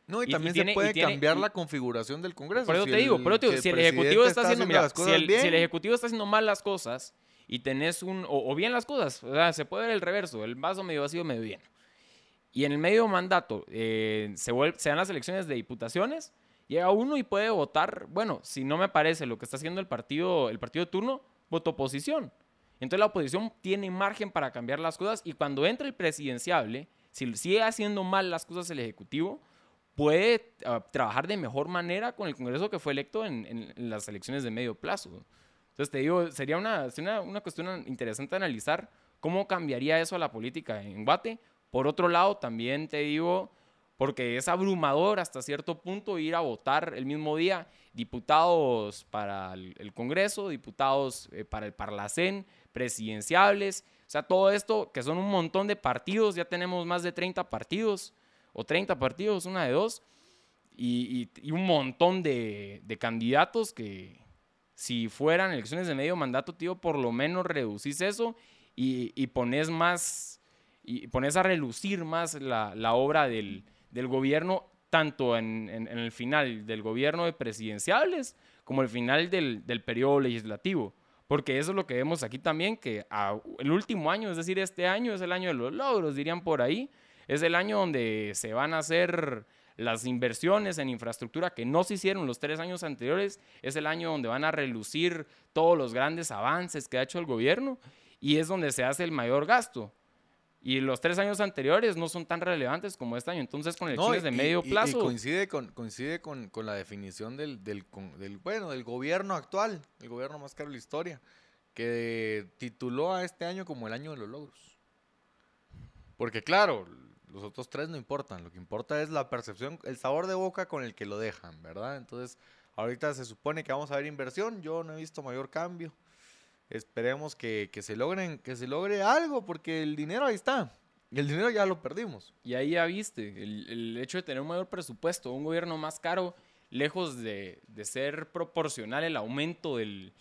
No, y, también se puede cambiar la configuración del Congreso. Por eso te digo, si el Ejecutivo está, haciendo, si, el, Ejecutivo está haciendo mal las cosas y tenés un... O, bien las cosas, o sea, se puede ver el reverso, el vaso medio vacío, medio lleno. Y en el medio mandato eh, se, se dan las elecciones de diputaciones, llega uno y puede votar, bueno, si no me parece lo que está haciendo el partido, el partido de turno, voto oposición. Entonces la oposición tiene margen para cambiar las cosas y cuando entre el presidenciable, si sigue haciendo mal las cosas el Ejecutivo, puede ah, trabajar de mejor manera con el Congreso que fue electo en, las elecciones de medio plazo. Entonces te digo, sería una, una, cuestión interesante analizar cómo cambiaría eso a la política en Guate. Por otro lado, también te digo, porque es abrumador hasta cierto punto ir a votar el mismo día diputados para el, Congreso, diputados eh, para el Parlacén, presidenciables, o sea, todo esto que son un montón de partidos, ya tenemos más de 30 partidos, o 30 partidos, una de dos, y, un montón de, candidatos que si fueran elecciones de medio mandato, tío, por lo menos reducís eso y, pones más, y pones a relucir más la, obra del, del gobierno tanto en, el final del gobierno de presidenciales como el final del, periodo legislativo. Porque eso es lo que vemos aquí también, que el último año, es decir, este año es el año de los logros, dirían por ahí. Es el año donde se van a hacer las inversiones en infraestructura que no se hicieron los tres años anteriores. Es el año donde van a relucir todos los grandes avances que ha hecho el gobierno y es donde se hace el mayor gasto. Y los tres años anteriores no son tan relevantes como este año. Entonces, con elecciones de medio plazo. Y, coincide con, coincide con, la definición del, del, bueno, del gobierno actual, el gobierno más caro de la historia, que tituló a este año como el año de los logros. Porque, claro, los otros tres no importan. Lo que importa es la percepción, el sabor de boca con el que lo dejan, ¿verdad? Entonces, Ahorita se supone que vamos a ver inversión, yo no he visto mayor cambio. Esperemos que, se logren, que se logre algo, porque el dinero ahí está. El dinero ya lo perdimos. Y ahí ya viste, el, hecho de tener un mayor presupuesto, un gobierno más caro, lejos de, de ser proporcional el aumento del,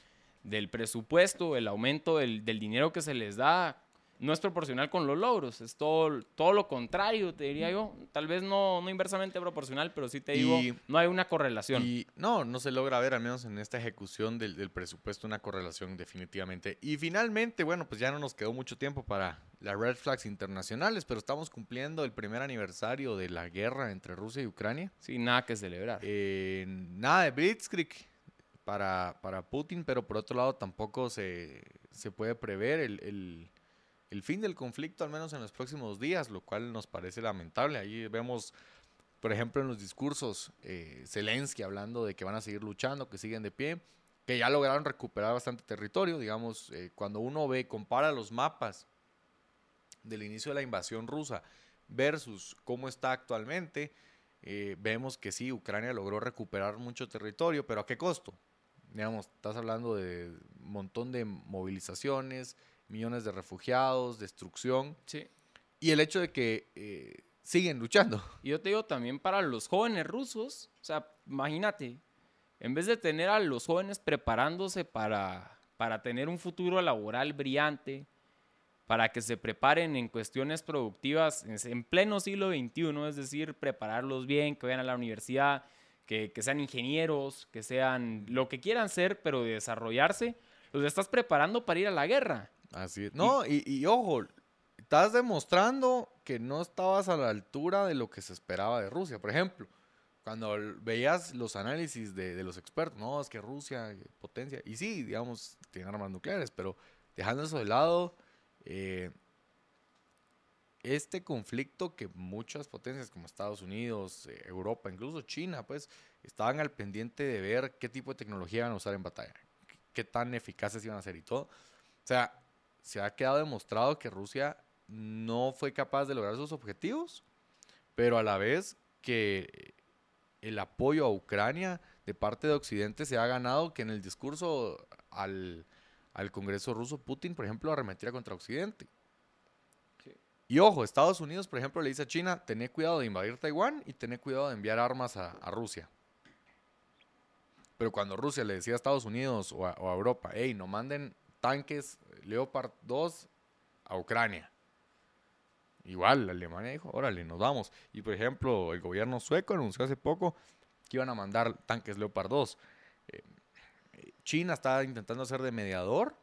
del presupuesto, el aumento del, del, dinero que se les da no es proporcional con los logros, es todo, todo lo contrario, te diría yo. Tal vez no, no inversamente proporcional, pero sí te digo, no hay una correlación. Y no, no se logra ver, al menos en esta ejecución del, del, presupuesto, una correlación definitivamente. Y finalmente, bueno, pues ya no nos quedó mucho tiempo para las red flags internacionales, pero estamos cumpliendo el primer aniversario de la guerra entre Rusia y Ucrania. Sí, nada que celebrar. Eh, nada de Blitzkrieg para, para Putin, pero por otro lado tampoco se, se puede prever el, el el fin del conflicto, al menos en los próximos días, lo cual nos parece lamentable. Ahí vemos, por ejemplo, en los discursos, eh, Zelensky hablando de que van a seguir luchando, que siguen de pie, que ya lograron recuperar bastante territorio. Digamos, eh, cuando uno ve, compara los mapas del inicio de la invasión rusa versus cómo está actualmente, eh, vemos que sí, Ucrania logró recuperar mucho territorio, pero ¿a qué costo? Digamos, estás hablando de un montón de movilizaciones, millones de refugiados, destrucción. Sí. Y el hecho de que eh, siguen luchando. Y yo te digo también para los jóvenes rusos, o sea, imagínate, en vez de tener a los jóvenes preparándose para, para tener un futuro laboral brillante, para que se preparen en cuestiones productivas en pleno siglo XXI, es decir, prepararlos bien, que vayan a la universidad, que, que sean ingenieros, que sean lo que quieran ser, pero desarrollarse, los estás preparando para ir a la guerra. Así es. No, y, ojo, estás demostrando que no estabas a la altura de lo que se esperaba de Rusia. Por ejemplo, cuando veías los análisis de, los expertos, no, es que Rusia, potencia, y sí, digamos, tiene armas nucleares, pero dejando eso de lado, eh, este conflicto que muchas potencias como Estados Unidos, eh, Europa, incluso China, pues, estaban al pendiente de ver qué tipo de tecnología iban a usar en batalla, qué tan eficaces iban a ser y todo. O sea, se ha quedado demostrado que Rusia no fue capaz de lograr sus objetivos, pero a la vez que el apoyo a Ucrania de parte de Occidente se ha ganado que en el discurso al, Congreso ruso Putin, por ejemplo, arremetiera contra Occidente. Y ojo, Estados Unidos, por ejemplo, le dice a China, tené cuidado de invadir Taiwán y tené cuidado de enviar armas a, Rusia. Pero cuando Rusia le decía a Estados Unidos o a, o a Europa, hey, no manden tanques Leopard 2 a Ucrania. Igual, Alemania dijo, órale, nos vamos. Y por ejemplo, el gobierno sueco anunció hace poco que iban a mandar tanques Leopard 2. Eh, China está intentando hacer de mediador,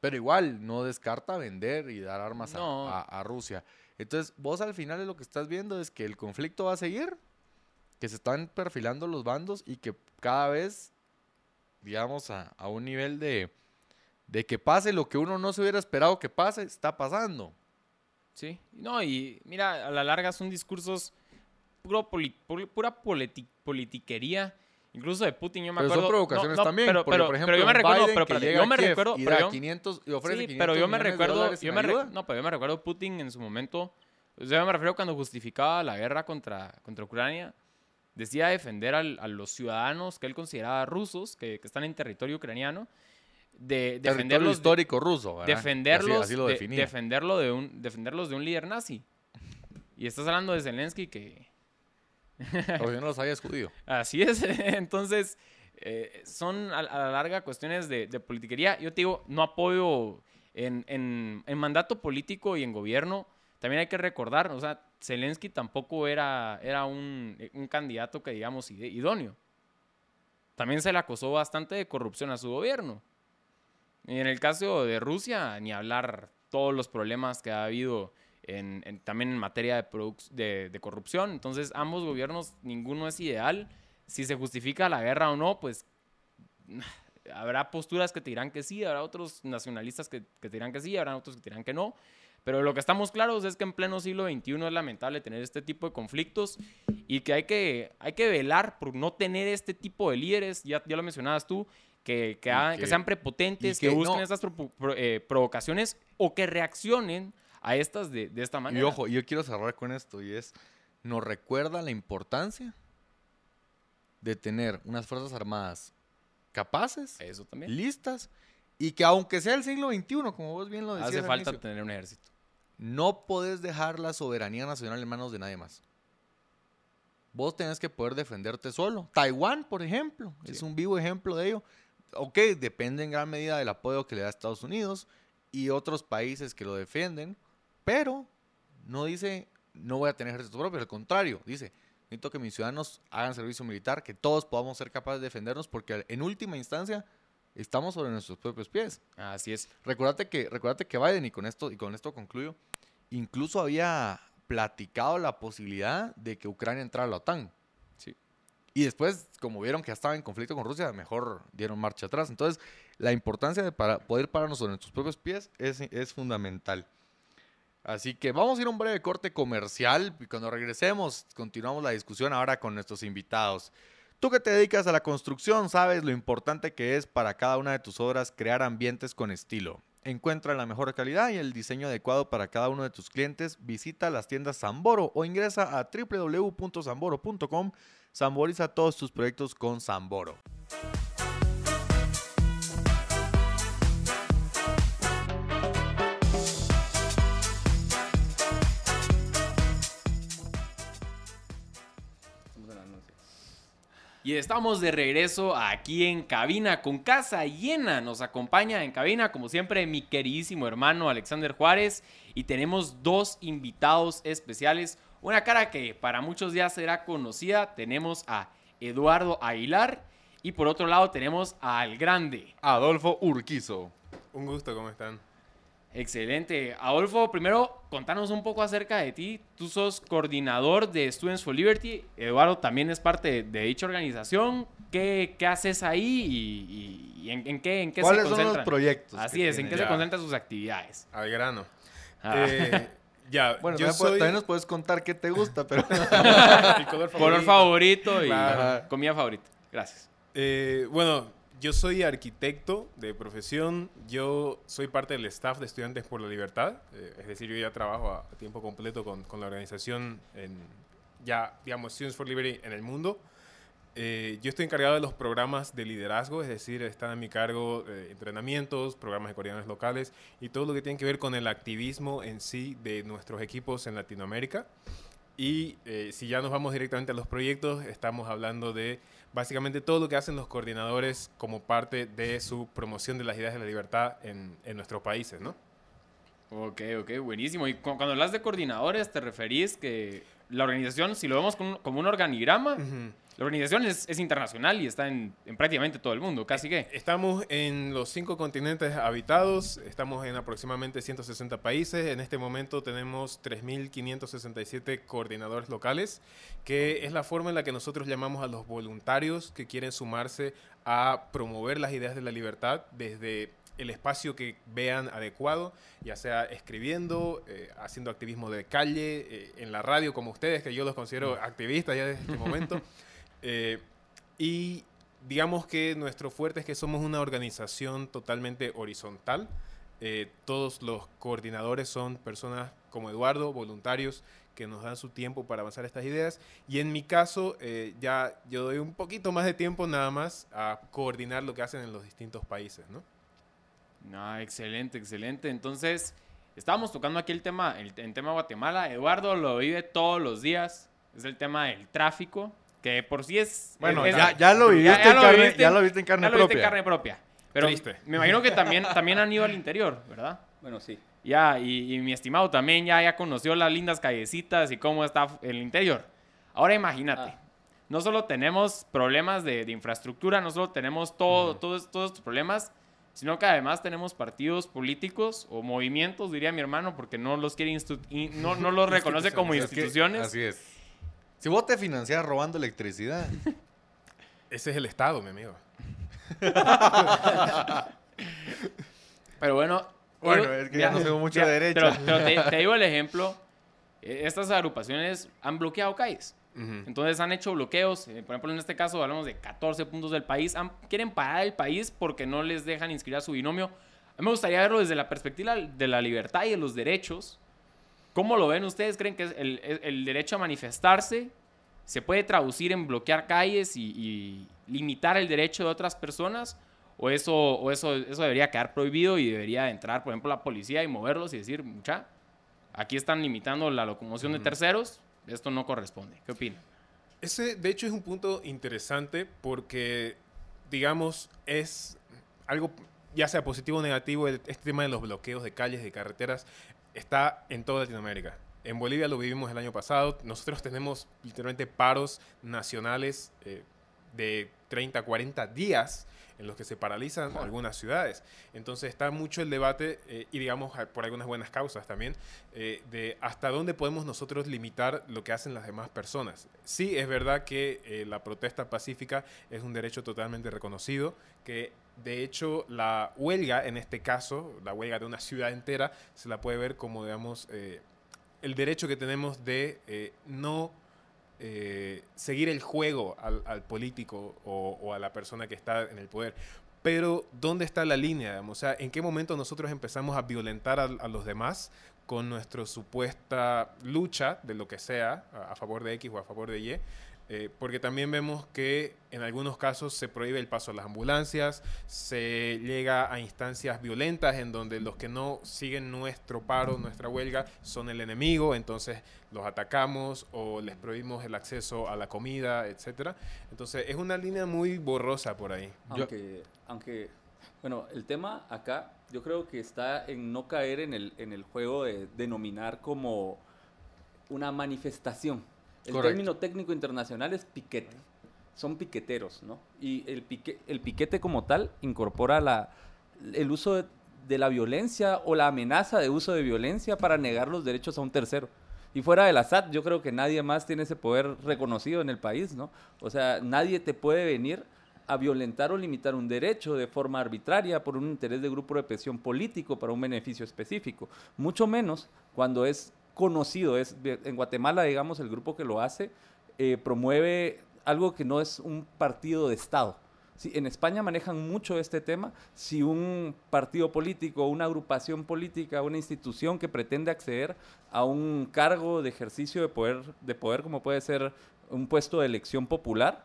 pero igual no descarta vender y dar armas a, Rusia. Entonces, vos al final lo que estás viendo es que el conflicto va a seguir, que se están perfilando los bandos y que cada vez, digamos, a un nivel de, de que pase lo que uno no se hubiera esperado que pase, está pasando. Sí, no, y mira, a la larga son discursos pura politiquería. Incluso de Putin, yo me pero Son provocaciones también. Pero, pero, por ejemplo, pero yo me recuerdo, pero, yo me recuerdo, y pero yo, 500 y ofrece sí, 500 pero yo me recuerdo, yo me no, pero yo me recuerdo Putin en su momento. O sea, yo me refiero cuando justificaba la guerra contra, contra Ucrania, decía defender a los ciudadanos que él consideraba rusos, que, que están en territorio ucraniano, de defenderlos histórico ruso, defenderlos, defenderlo de un, defenderlos de un líder nazi. Y estás hablando de Zelensky que o no los hayas judío. Así es. Entonces, eh, son a, la larga cuestiones de, de, politiquería. Yo te digo, no apoyo en, en, en, mandato político y en gobierno. También hay que recordar, o sea, Zelensky tampoco era, era un, un candidato que digamos idóneo. También se le acusó bastante de corrupción a su gobierno. Y en el caso de Rusia, ni hablar todos los problemas que ha habido en, también en materia de, de, corrupción. Entonces, ambos gobiernos, ninguno es ideal. Si se justifica la guerra o no, pues habrá posturas que te dirán que sí, habrá otros nacionalistas que, que te dirán que sí, habrá otros que te dirán que no. Pero lo que estamos claros es que en pleno siglo XXI es lamentable tener este tipo de conflictos y que hay que, hay que velar por no tener este tipo de líderes, ya, ya lo mencionabas tú, que, que, sean prepotentes, que, busquen estas eh, provocaciones o que reaccionen a estas de, de, esta manera. Y ojo, yo quiero cerrar con esto y es, nos recuerda la importancia de tener unas Fuerzas Armadas capaces, Eso también. listas, y que aunque sea el siglo XXI, como vos bien lo decías Hace al falta inicio, tener un ejército. no podés dejar la soberanía nacional en manos de nadie más. Vos tenés que poder defenderte solo. Taiwán, por ejemplo, es un vivo ejemplo de ello. Ok, depende en gran medida del apoyo que le da Estados Unidos y otros países que lo defienden, pero no dice no voy a tener ejército propio, al contrario, dice necesito que mis ciudadanos hagan servicio militar, que todos podamos ser capaces de defendernos, porque en última instancia estamos sobre nuestros propios pies. Así es. Recuérdate que, recuérdate que Biden, y con esto, y con esto concluyo, incluso había platicado la posibilidad de que Ucrania entrara a la OTAN. Y después, como vieron que ya estaba en conflicto con Rusia, mejor dieron marcha atrás. Entonces, la importancia de para poder pararnos sobre nuestros propios pies es, es fundamental. Así que vamos a ir a un breve corte comercial y cuando regresemos continuamos la discusión ahora con nuestros invitados. Tú que te dedicas a la construcción sabes lo importante que es para cada una de tus obras crear ambientes con estilo. Encuentra la mejor calidad y el diseño adecuado para cada uno de tus clientes. Visita las tiendas Zamboro o ingresa a www.zamboro.com. Zamboriza todos tus proyectos con Zamboro. Y estamos de regreso aquí en cabina con casa llena. Nos acompaña en cabina, como siempre, mi queridísimo hermano Alexander Juárez. Y tenemos dos invitados especiales. Una cara que para muchos ya será conocida. Tenemos a Eduardo Aguilar. Y por otro lado tenemos al grande. Adolfo Urquizo. Un gusto, ¿cómo están? Excelente. Adolfo, primero contanos un poco acerca de ti. Tú sos coordinador de Students for Liberty. Eduardo también es parte de, dicha organización. ¿Qué, qué haces ahí y, y en, en, qué, en qué ¿Cuáles se son concentran? los proyectos? Así es, ¿en qué se concentran sus actividades? Al grano. Ah. Eh, ya, Bueno, yo también, pu- soy también nos puedes contar qué te gusta, pero... el color Color favorito y Claro. comida favorita. Gracias. Eh, bueno, yo soy arquitecto de profesión. Yo soy parte del staff de Estudiantes por la Libertad. Eh, es decir, yo ya trabajo a, a tiempo completo con, con la organización en, ya, digamos, Students for Liberty en el mundo. Eh, yo estoy encargado de los programas de liderazgo, es decir, están a mi cargo eh, entrenamientos, programas de coordinadores locales y todo lo que tiene que ver con el activismo en sí de nuestros equipos en Latinoamérica. Y eh, si ya nos vamos directamente a los proyectos, estamos hablando de básicamente todo lo que hacen los coordinadores como parte de su promoción de las ideas de la libertad en, en nuestros países, ¿no? Ok, ok, buenísimo. Y cu- cuando hablas de coordinadores, ¿te referís que la organización, si lo vemos como un, como un organigrama, la organización es, es internacional y está en, en prácticamente todo el mundo, casi que. Estamos en los cinco continentes habitados, estamos en aproximadamente 160 países. En este momento tenemos 3.567 coordinadores locales, que es la forma en la que nosotros llamamos a los voluntarios que quieren sumarse a promover las ideas de la libertad desde el espacio que vean adecuado, ya sea escribiendo, eh, haciendo activismo de calle, eh, en la radio como ustedes, que yo los considero activistas ya desde este momento. Eh, y digamos que nuestro fuerte es que somos una organización totalmente horizontal. Todos los coordinadores son personas como Eduardo, voluntarios que nos dan su tiempo para avanzar estas ideas. Y en mi caso, eh, ya yo doy un poquito más de tiempo nada más a coordinar lo que hacen en los distintos países, ¿no? No, excelente, excelente. Entonces, estábamos tocando aquí el tema, el, el tema Guatemala. Eduardo lo vive todos los días. Es el tema del tráfico, que por sí es... Bueno, es- ya, ya lo viviste, ya en lo carne, viviste- ya lo viste en carne ya lo viste propia. en carne propia. Pero Triste. me imagino que también, también han ido al interior, ¿verdad? Bueno, sí. Ya, y, y mi estimado también ya, ya conoció las lindas callecitas y cómo está el interior. Ahora imagínate, Ah. no solo tenemos problemas de, de infraestructura, no solo tenemos todo, todos, todos estos problemas, sino que además tenemos partidos políticos o movimientos, diría mi hermano, porque no los quiere no, no los reconoce como Es que- instituciones. así es. Si vos te financias robando electricidad, Ese es el Estado, mi amigo. Pero bueno. Bueno, es que ya no sé mucho mira, de derecha. Pero, pero te, te digo el ejemplo. eh, Estas agrupaciones han bloqueado calles. Entonces han hecho bloqueos. eh, por ejemplo, en este caso hablamos de 14 puntos del país. Han- quieren parar el país porque no les dejan inscribir a su binomio. A mí me gustaría verlo desde la perspectiva de la libertad y de los derechos. ¿Cómo lo ven ustedes? ¿Creen que es el, derecho a manifestarse se puede traducir en bloquear calles y, limitar el derecho de otras personas? ¿O, eso, o eso, eso debería quedar prohibido y debería entrar, por ejemplo, la policía y moverlos y decir, mucha, aquí están limitando la locomoción de terceros, esto no corresponde? ¿Qué opina? Ese, de hecho, es un punto interesante porque, digamos, es algo, ya sea positivo o negativo, este tema de los bloqueos de calles, de carreteras, está en toda Latinoamérica. En Bolivia lo vivimos el año pasado. Nosotros tenemos literalmente paros nacionales eh, de 30, 40 días en los que se paralizan algunas ciudades. Entonces está mucho el debate, eh, y digamos por algunas buenas causas también, eh, de hasta dónde podemos nosotros limitar lo que hacen las demás personas. Sí, es verdad que la protesta pacífica es un derecho totalmente reconocido, que de hecho, la huelga, en este caso, la huelga de una ciudad entera, se la puede ver como, digamos, eh, el derecho que tenemos de eh, no eh, seguir el juego al, político o, a la persona que está en el poder. Pero, ¿dónde está la línea? O sea, ¿en qué momento nosotros empezamos a violentar a, los demás con nuestra supuesta lucha de lo que sea, a favor de X o a favor de Y? Eh, porque también vemos que en algunos casos se prohíbe el paso a las ambulancias, se llega a instancias violentas en donde los que no siguen nuestro paro, nuestra huelga, son el enemigo, entonces los atacamos o les prohibimos el acceso a la comida, etcétera. Entonces es una línea muy borrosa por ahí. Aunque, aunque bueno, el tema acá yo creo que está en no caer en el, en el juego de denominar como una manifestación el término técnico internacional es piquete. Son piqueteros, ¿no? Y el, pique, el piquete como tal incorpora la, el uso de, la violencia o la amenaza de uso de violencia para negar los derechos a un tercero. Y fuera del Assad, yo creo que nadie más tiene ese poder reconocido en el país, ¿no? O sea, nadie te puede venir a violentar o limitar un derecho de forma arbitraria por un interés de grupo de presión político para un beneficio específico. Mucho menos cuando es conocido. Es, en Guatemala, digamos, el grupo que lo hace eh, promueve algo que no es un partido de Estado. Si en España manejan mucho este tema. Si un partido político, una agrupación política, una institución que pretende acceder a un cargo de ejercicio de poder, de poder como puede ser un puesto de elección popular,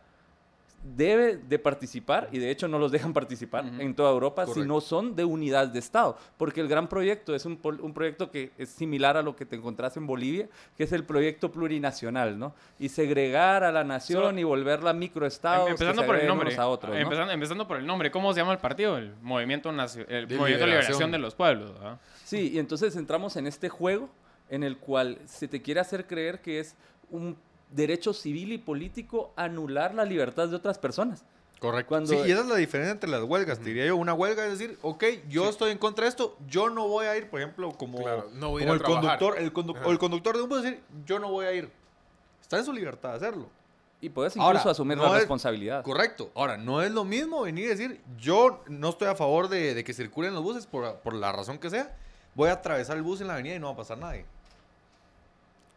debe de participar, y de hecho no los dejan participar en toda Europa si no son de unidad de Estado, porque el gran proyecto es un, un, proyecto que es similar a lo que te encontrás en Bolivia, que es el proyecto plurinacional, ¿no? Y segregar a la nación y volverla microestado. Em, empezando por el nombre. A otros, empezando, empezando, por el nombre, ¿cómo se llama el partido? El Movimiento, el de Movimiento de Liberación de los Pueblos. Sí, y entonces entramos en este juego en el cual se te quiere hacer creer que es un derecho civil y político anular la libertad de otras personas. Correcto. Cuando, sí, y esa es la diferencia entre las huelgas, diría yo. Una huelga es decir, ok, yo estoy en contra de esto, yo no voy a ir, por ejemplo, como, el conductor, el, o el conductor de un bus decir, yo no voy a ir. Está en su libertad de hacerlo. Y puedes incluso asumir la responsabilidad. Correcto. Ahora, no es lo mismo venir y decir, yo no estoy a favor de, que circulen los buses por, por la razón que sea. Voy a atravesar el bus en la avenida y no va a pasar nadie.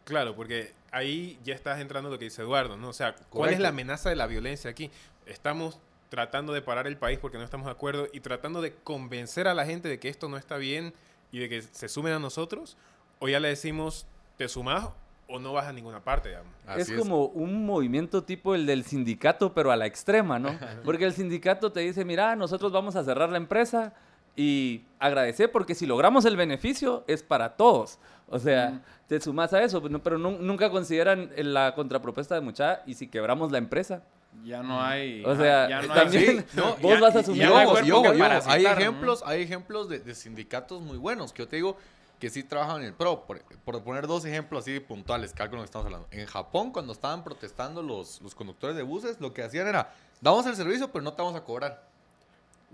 Claro, porque ahí ya estás entrando lo que dice Eduardo, ¿no? O sea, ¿cuál es la amenaza de la violencia aquí? Estamos tratando de parar el país porque no estamos de acuerdo y tratando de convencer a la gente de que esto no está bien y de que se sumen a nosotros, o ya le decimos, te sumas o no vas a ninguna parte, digamos. es como un movimiento tipo el del sindicato, pero a la extrema, ¿no? Porque el sindicato te dice, mira, nosotros vamos a cerrar la empresa y agradecer porque si logramos el beneficio es para todos. O sea, te sumas a eso, pero nunca consideran la contrapropuesta de mucha y si quebramos la empresa. Ya no hay. O sea, ya no también vos vas a asumir. hay ejemplos, hay ejemplos de, sindicatos muy buenos que yo te digo que sí trabajan en el PRO. Por, poner dos ejemplos así puntuales, que algo que estamos hablando. En Japón, cuando estaban protestando los, los conductores de buses, lo que hacían era: damos el servicio, pero no te vamos a cobrar.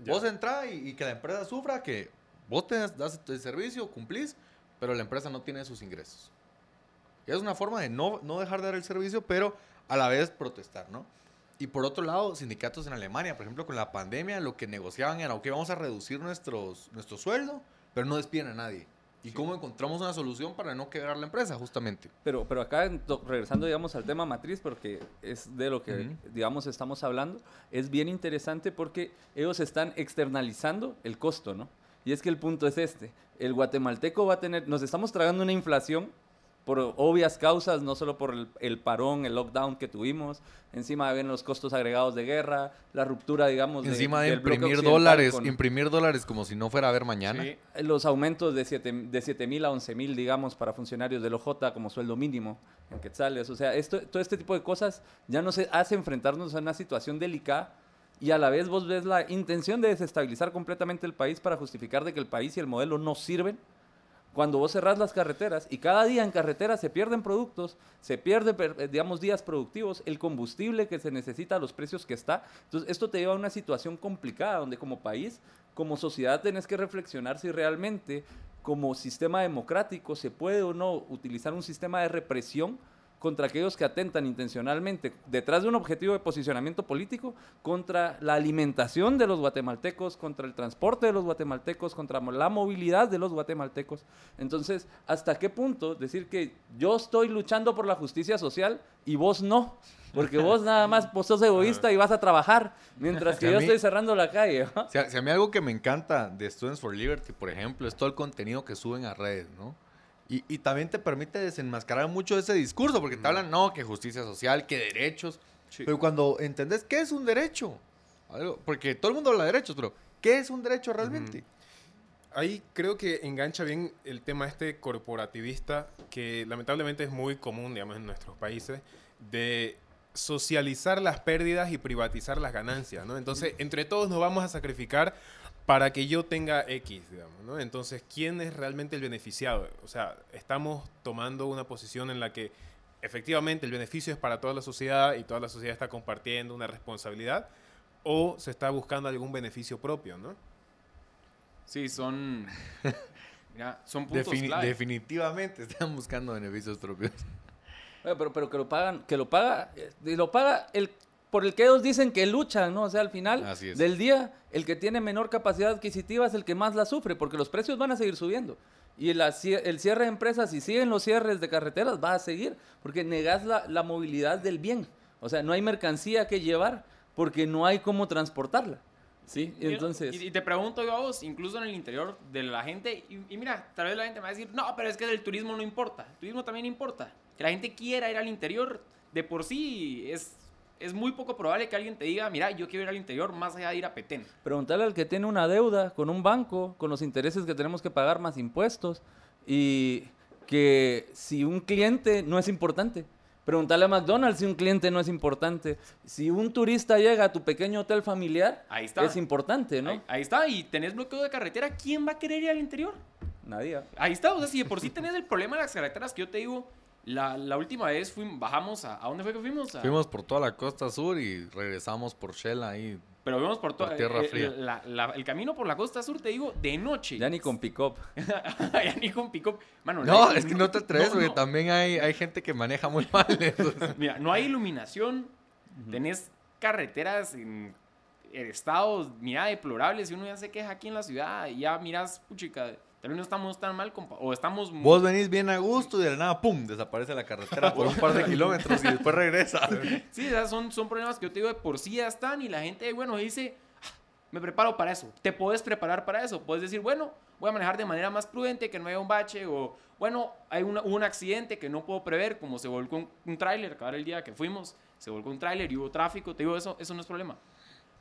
Vos entrás y, que la empresa sufra que vos te das el servicio, cumplís, pero la empresa no tiene sus ingresos. Y es una forma de no, no dejar de dar el servicio, pero a la vez protestar, ¿no? Y por otro lado, sindicatos en Alemania, por ejemplo, con la pandemia, lo que negociaban era, ok, vamos a reducir nuestros, nuestro sueldo, pero no despiden a nadie. ¿Y cómo encontramos una solución para no quebrar la empresa, justamente? Pero, pero acá, regresando, digamos, al tema matriz, porque es de lo que, digamos, estamos hablando, es bien interesante porque ellos están externalizando el costo, ¿no? Y es que el punto es este, el guatemalteco va a tener, nos estamos tragando una inflación por obvias causas, no solo por el, parón, el lockdown que tuvimos, encima ven los costos agregados de guerra, la ruptura, digamos, encima de, imprimir dólares, imprimir dólares como si no fuera a ver mañana. Los aumentos de 7 de mil a 11 mil, digamos, para funcionarios del OJ como sueldo mínimo en quetzales. O sea, esto, todo este tipo de cosas ya nos hace enfrentarnos a una situación delicada y a la vez vos ves la intención de desestabilizar completamente el país para justificar de que el país y el modelo no sirven cuando vos cerrás las carreteras y cada día en carretera se pierden productos, se pierden, eh, digamos, días productivos, el combustible que se necesita los precios que está. Entonces, esto te lleva a una situación complicada donde como país, como sociedad, tenés que reflexionar si realmente como sistema democrático se puede o no utilizar un sistema de represión contra aquellos que atentan intencionalmente detrás de un objetivo de posicionamiento político contra la alimentación de los guatemaltecos, contra el transporte de los guatemaltecos, contra la movilidad de los guatemaltecos. Entonces, ¿hasta qué punto decir que yo estoy luchando por la justicia social y vos no? Porque vos nada más vos sos egoísta y vas a trabajar, mientras que yo estoy cerrando la calle. Si a, si a mí algo que me encanta de Students for Liberty, por ejemplo, es todo el contenido que suben a redes, ¿no? Y, también te permite desenmascarar mucho ese discurso, porque te hablan, no, que justicia social, que derechos. Pero cuando entendés qué es un derecho, porque todo el mundo habla de derechos, pero ¿qué es un derecho realmente? Ahí creo que engancha bien el tema este corporativista, que lamentablemente es muy común, digamos, en nuestros países, de socializar las pérdidas y privatizar las ganancias, ¿no? Entonces, entre todos nos vamos a sacrificar para que yo tenga X, digamos, ¿no? Entonces, ¿quién es realmente el beneficiado? O sea, estamos tomando una posición en la que efectivamente el beneficio es para toda la sociedad y toda la sociedad está compartiendo una responsabilidad o se está buscando algún beneficio propio, ¿no? Sí, son son puntos Definitivamente están buscando beneficios propios. Pero, pero que lo pagan, que lo paga, eh, lo paga el por el que ellos dicen que luchan, ¿no? O sea, al final del día, el que tiene menor capacidad adquisitiva es el que más la sufre, porque los precios van a seguir subiendo. Y el, el cierre de empresas, si siguen los cierres de carreteras, va a seguir, porque negas la, la movilidad del bien. O sea, no hay mercancía que llevar, porque no hay cómo transportarla. Sí, y, entonces... Y, te pregunto yo a vos, incluso en el interior de la gente, y, mira, tal vez la gente me va a decir, no, pero es que el turismo no importa, el turismo también importa. Que la gente quiera ir al interior, de por sí es es muy poco probable que alguien te diga, mira, yo quiero ir al interior más allá de ir a Petén. Preguntarle al que tiene una deuda con un banco, con los intereses que tenemos que pagar más impuestos, y que si un cliente no es importante. Preguntarle a McDonald's si un cliente no es importante. Si un turista llega a tu pequeño hotel familiar, ahí está. es importante, ¿no? Ahí, está, y tenés bloqueo de carretera, ¿quién va a querer ir al interior? Nadie. Ahí está, o sea, si de por sí tenés el problema de las carreteras que yo te digo, la, la, última vez fuimos, bajamos a... ¿A dónde fue que fuimos? Fuimos por toda la costa sur y regresamos por Shell ahí. Pero fuimos por toda... Tierra eh, fría. el camino por la costa sur, te digo, de noche. Ya ni con pick-up. ya ni con pick-up. no, es que no te atreves, porque también hay, hay gente que maneja muy mal Mira, no hay iluminación. Tenés carreteras en estados, mira, deplorables. Y uno ya se queja aquí en la ciudad y ya miras, puchica Tal no estamos tan mal, o estamos... Vos venís bien a gusto y de la nada, ¡pum!, desaparece la carretera por un par de kilómetros y después regresa. Sí, son, son problemas que yo te digo de por sí ya están y la gente, bueno, dice, ah, me preparo para eso. Te puedes preparar para eso. Puedes decir, bueno, voy a manejar de manera más prudente, que no haya un bache, o bueno, hay un accidente que no puedo prever, como se volcó un, un tráiler, acabar el día que fuimos, se volcó un tráiler y hubo tráfico, te digo, eso, eso no es problema.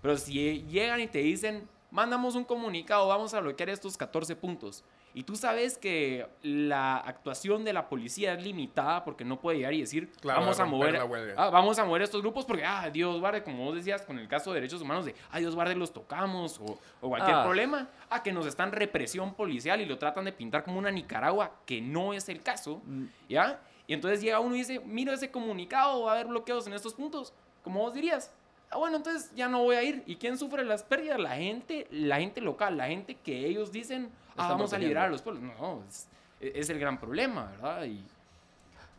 Pero si llegan y te dicen, mandamos un comunicado, vamos a bloquear estos 14 puntos. Y tú sabes que la actuación de la policía es limitada porque no puede llegar y decir, vamos, a mover, ah, vamos a mover estos grupos porque, ah, Dios guarde, como vos decías con el caso de derechos humanos, de, ah, Dios guarde, los tocamos o, o cualquier ah. problema, ah, que nos están represión policial y lo tratan de pintar como una Nicaragua, que no es el caso, mm. ¿ya? Y entonces llega uno y dice, mira ese comunicado, va a haber bloqueos en estos puntos, como vos dirías, ah, bueno, entonces ya no voy a ir. ¿Y quién sufre las pérdidas? La gente, la gente local, la gente que ellos dicen, ah, vamos a liberar a los pueblos. No, es, el gran problema, ¿verdad? Y...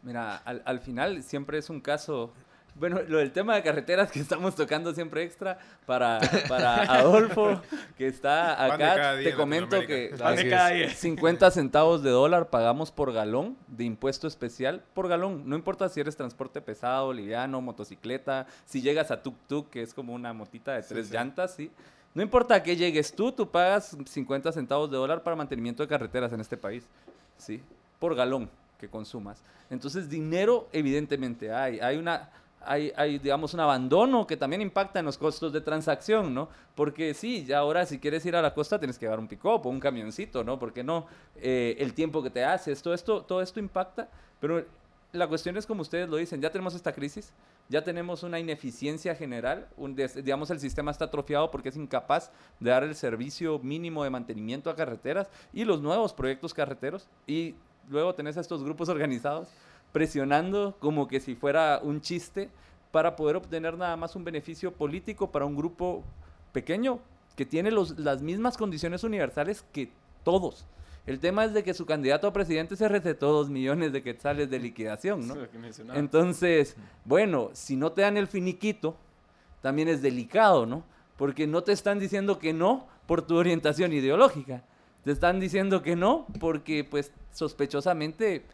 Mira, al, al final siempre es un caso bueno, lo del tema de carreteras que estamos tocando siempre extra para, para Adolfo, que está acá. Te comento que 50 centavos de dólar pagamos por galón de impuesto especial por galón. No importa si eres transporte pesado, liviano, motocicleta, si llegas a tuk-tuk, que es como una motita de tres llantas, ¿sí? No importa que llegues tú, tú pagas 50 centavos de dólar para mantenimiento de carreteras en este país, ¿sí? Por galón que consumas. Entonces, dinero evidentemente hay. Hay una hay, hay, digamos, un abandono que también impacta en los costos de transacción, ¿no? Porque sí, ya ahora si quieres ir a la costa tienes que llevar un pick o un camioncito, ¿no? Porque no, eh, el tiempo que te haces, todo esto, todo esto impacta, pero la cuestión es como ustedes lo dicen, ya tenemos esta crisis, ya tenemos una ineficiencia general, un digamos el sistema está atrofiado porque es incapaz de dar el servicio mínimo de mantenimiento a carreteras y los nuevos proyectos carreteros y luego tenés a estos grupos organizados presionando como que si fuera un chiste para poder obtener nada más un beneficio político para un grupo pequeño que tiene los, las mismas condiciones universales que todos. El tema es de que su candidato a presidente se recetó dos millones de quetzales de liquidación, ¿no? Entonces, bueno, si no te dan el finiquito, también es delicado, ¿no? Porque no te están diciendo que no por tu orientación ideológica. Te están diciendo que no porque, pues, sospechosamente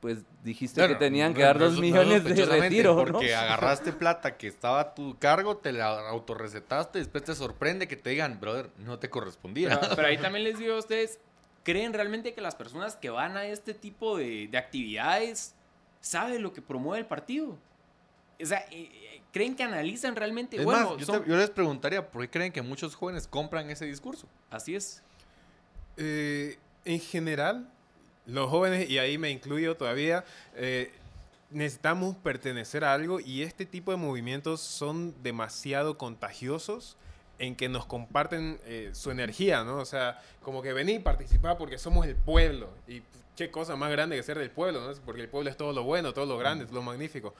pues dijiste que tenían que dar dos millones de retiro, Porque agarraste plata que estaba a tu cargo, te la autorrecetaste, después te sorprende que te digan, brother, no te correspondía. Pero, ahí también les digo a ustedes, ¿creen realmente que las personas que van a este tipo de, actividades saben lo que promueve el partido? O sea, eh, eh, ¿creen que analizan realmente? bueno, yo, les preguntaría, ¿por qué creen que muchos jóvenes compran ese discurso? Así es. Eh, en general, los jóvenes, y ahí me incluyo todavía, eh, necesitamos pertenecer a algo y este tipo de movimientos son demasiado contagiosos en que nos comparten eh, su energía, ¿no? O sea, como que venir y participar porque somos el pueblo. Y qué cosa más grande que ser del pueblo, ¿no? Porque el pueblo es todo lo bueno, todo lo grande, todo lo magnífico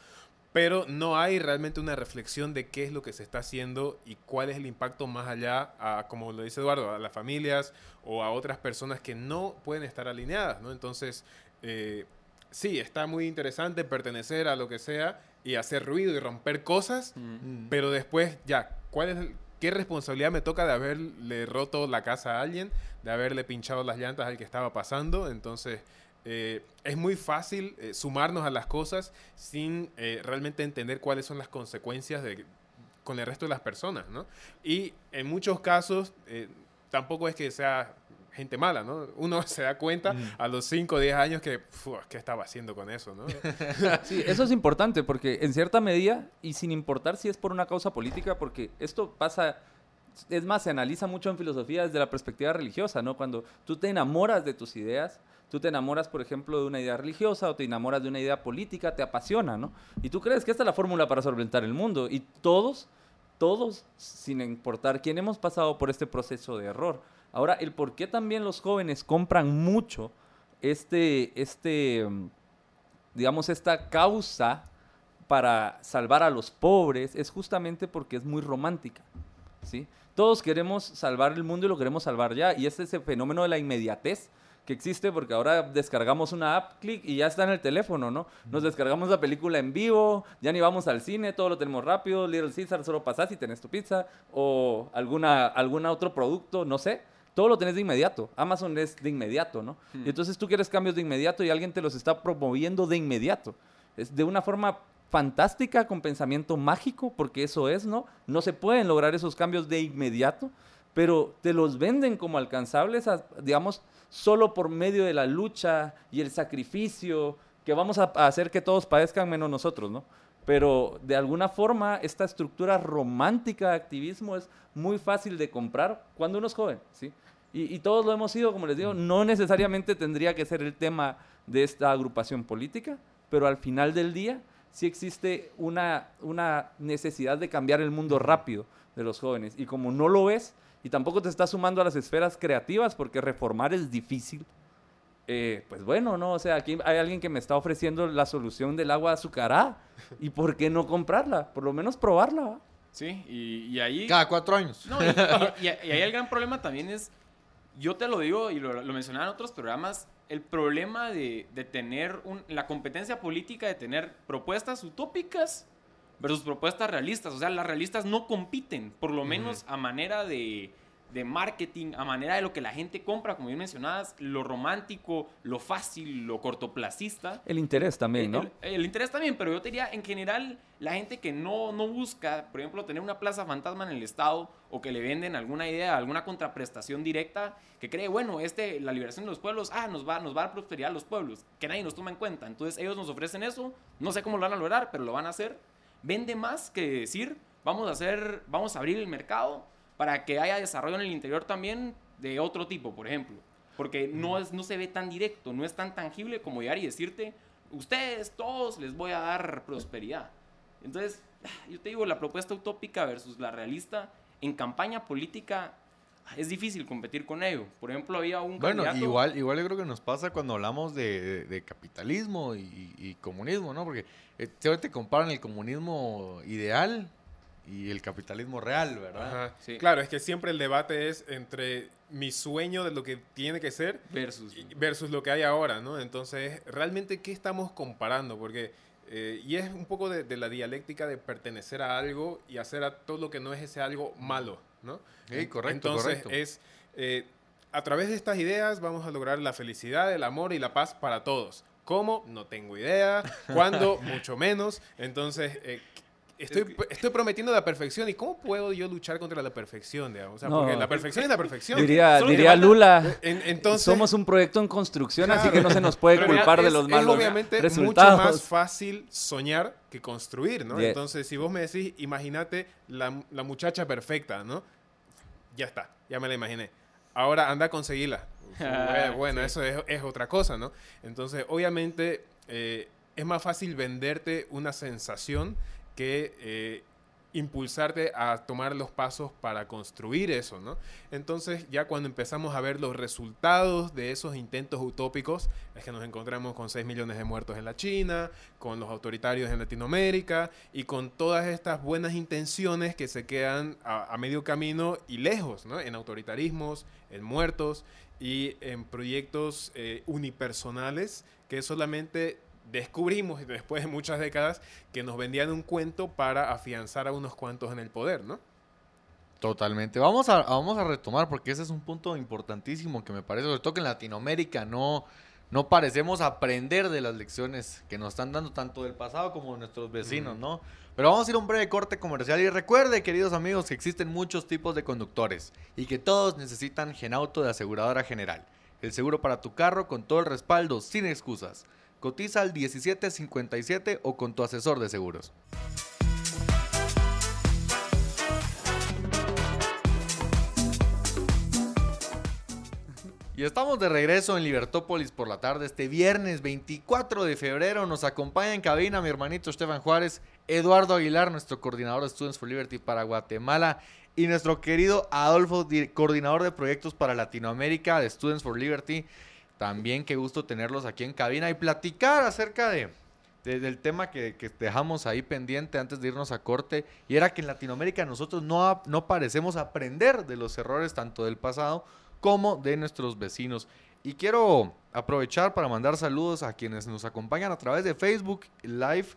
pero no hay realmente una reflexión de qué es lo que se está haciendo y cuál es el impacto más allá, a, como lo dice Eduardo, a las familias o a otras personas que no pueden estar alineadas, ¿no? Entonces, eh, sí, está muy interesante pertenecer a lo que sea y hacer ruido y romper cosas, mm. pero después, ya, ¿cuál es ¿qué responsabilidad me toca de haberle roto la casa a alguien, de haberle pinchado las llantas al que estaba pasando? Entonces, eh, es muy fácil eh, sumarnos a las cosas sin eh, realmente entender cuáles son las consecuencias de, con el resto de las personas, ¿no? Y en muchos casos tampoco es que sea gente mala, ¿no? Uno se da cuenta a los 5 o 10 años que, ¿qué estaba haciendo con eso, ¿no? Sí, eso es importante porque en cierta medida, y sin importar si es por una causa política, porque esto pasa es más, se analiza mucho en filosofía desde la perspectiva religiosa, ¿no? Cuando tú te enamoras de tus ideas, Tú te enamoras, por ejemplo, de una idea religiosa o te enamoras de una idea política, te apasiona, ¿no? Y tú crees que esta es la fórmula para solventar el mundo. Y todos, todos, sin importar quién hemos pasado por este proceso de error. Ahora, el por qué también los jóvenes compran mucho este, este, digamos, esta causa para salvar a los pobres es justamente porque es muy romántica, ¿sí? Todos queremos salvar el mundo y lo queremos salvar ya. Y es ese fenómeno de la inmediatez que existe porque ahora descargamos una app, clic y ya está en el teléfono, ¿no? Nos descargamos la película en vivo, ya ni vamos al cine, todo lo tenemos rápido, Little Caesar solo pasas y tenés tu pizza o alguna, algún otro producto, no sé. Todo lo tenés de inmediato. Amazon es de inmediato, ¿no? Hmm. Y entonces tú quieres cambios de inmediato y alguien te los está promoviendo de inmediato. Es de una forma fantástica, con pensamiento mágico, porque eso es, ¿no? No se pueden lograr esos cambios de inmediato, pero te los venden como alcanzables, digamos, solo por medio de la lucha y el sacrificio, que vamos a, hacer que todos padezcan menos nosotros, ¿no? Pero de alguna forma esta estructura romántica de activismo es muy fácil de comprar cuando uno es joven, ¿sí? Y, todos lo hemos sido, como les digo, no necesariamente tendría que ser el tema de esta agrupación política, pero al final del día sí existe una, una necesidad de cambiar el mundo rápido de los jóvenes. Y como no lo es, y tampoco te estás sumando a las esferas creativas porque reformar es difícil. Eh, pues bueno, ¿no? O sea, aquí hay alguien que me está ofreciendo la solución del agua azucarada. ¿Y por qué no comprarla? Por lo menos probarla. Sí, y, ahí... Cada cuatro años. No, y, ahí el gran problema también es, yo te lo digo y lo, lo mencionaba en otros programas, el problema de, de tener un, la competencia política de tener propuestas utópicas versus propuestas realistas. O sea, las realistas no compiten, por lo menos a manera de, de marketing, a manera de lo que la gente compra, como bien mencionabas, lo romántico, lo fácil, lo cortoplacista. El interés también, ¿no? El, interés también, pero yo te diría, en general, la gente que no, no busca, por ejemplo, tener una plaza fantasma en el Estado o que le venden alguna idea, alguna contraprestación directa, que cree, bueno, este, la liberación de los pueblos, ah, nos va, nos va a dar prosperidad a los pueblos, que nadie nos toma en cuenta. Entonces ellos nos ofrecen eso, no sé cómo lo van a lograr, pero lo van a hacer. Vende más que decir, vamos a hacer, vamos a abrir el mercado para que haya desarrollo en el interior también de otro tipo, por ejemplo. Porque no, es, no se ve tan directo, no es tan tangible como llegar y decirte, ustedes todos les voy a dar prosperidad. Entonces, yo te digo, la propuesta utópica versus la realista, en campaña política es difícil competir con ello. Por ejemplo, había un Bueno, igual, igual yo creo que nos pasa cuando hablamos de, capitalismo y, comunismo, ¿no? Porque eh, te comparan el comunismo ideal y el capitalismo real, ¿verdad? Claro, es que siempre el debate es entre mi sueño de lo que tiene que ser versus, versus lo que hay ahora, ¿no? Entonces, realmente, ¿qué estamos comparando? Porque, eh, y es un poco de, la dialéctica de pertenecer a algo y hacer a todo lo que no es ese algo malo, ¿no? Sí, correcto, Entonces, es, eh, a través de estas ideas vamos a lograr la felicidad, el amor y la paz para todos. ¿Cómo? No tengo idea. ¿Cuándo? Mucho menos. Entonces, eh, Estoy, estoy prometiendo la perfección. ¿Y cómo puedo yo luchar contra la perfección? O sea, porque la perfección es la perfección. Diría, diría Lula, entonces, somos un proyecto en construcción, así que no se nos puede culpar de los malos Es obviamente mucho más fácil soñar que construir, ¿no? Entonces, si vos me decís, imagínate la, la, muchacha perfecta, ¿no? Ya está, ya me la imaginé. Ahora anda a conseguirla. bueno, eso es, es, otra cosa, ¿no? Entonces, obviamente, eh, es más fácil venderte una sensación que eh, impulsarte a tomar los pasos para construir eso, ¿no? Entonces ya cuando empezamos a ver los resultados de esos intentos utópicos, es que nos encontramos con 6 millones de muertos en la China, con los autoritarios en Latinoamérica y con todas estas buenas intenciones que se quedan a, medio camino y lejos, ¿no? En autoritarismos, en muertos y en proyectos eh, unipersonales que solamente descubrimos después de muchas décadas que nos vendían un cuento para afianzar a unos cuantos en el poder, ¿no? Totalmente. Vamos a, vamos a retomar porque ese es un punto importantísimo que me parece, sobre todo que en Latinoamérica no, no parecemos aprender de las lecciones que nos están dando tanto del pasado como de nuestros vecinos, ¿no? Pero vamos a ir a un breve corte comercial y recuerde, queridos amigos, que existen muchos tipos de conductores y que todos necesitan Genauto de Aseguradora General. El seguro para tu carro con todo el respaldo, sin excusas. Cotiza al 1757 o con tu asesor de seguros. Y estamos de regreso en Libertópolis por la tarde. Este viernes 24 de febrero nos acompaña en cabina mi hermanito Estefan Juárez, Eduardo Aguilar, nuestro coordinador de Students for Liberty para Guatemala, y nuestro querido Adolfo, coordinador de proyectos para Latinoamérica de Students for Liberty. También qué gusto tenerlos aquí en cabina y platicar acerca de, del tema que, dejamos ahí pendiente antes de irnos a corte. Y era que en Latinoamérica nosotros no, no parecemos aprender de los errores tanto del pasado como de nuestros vecinos. Y quiero aprovechar para mandar saludos a quienes nos acompañan a través de Facebook Live,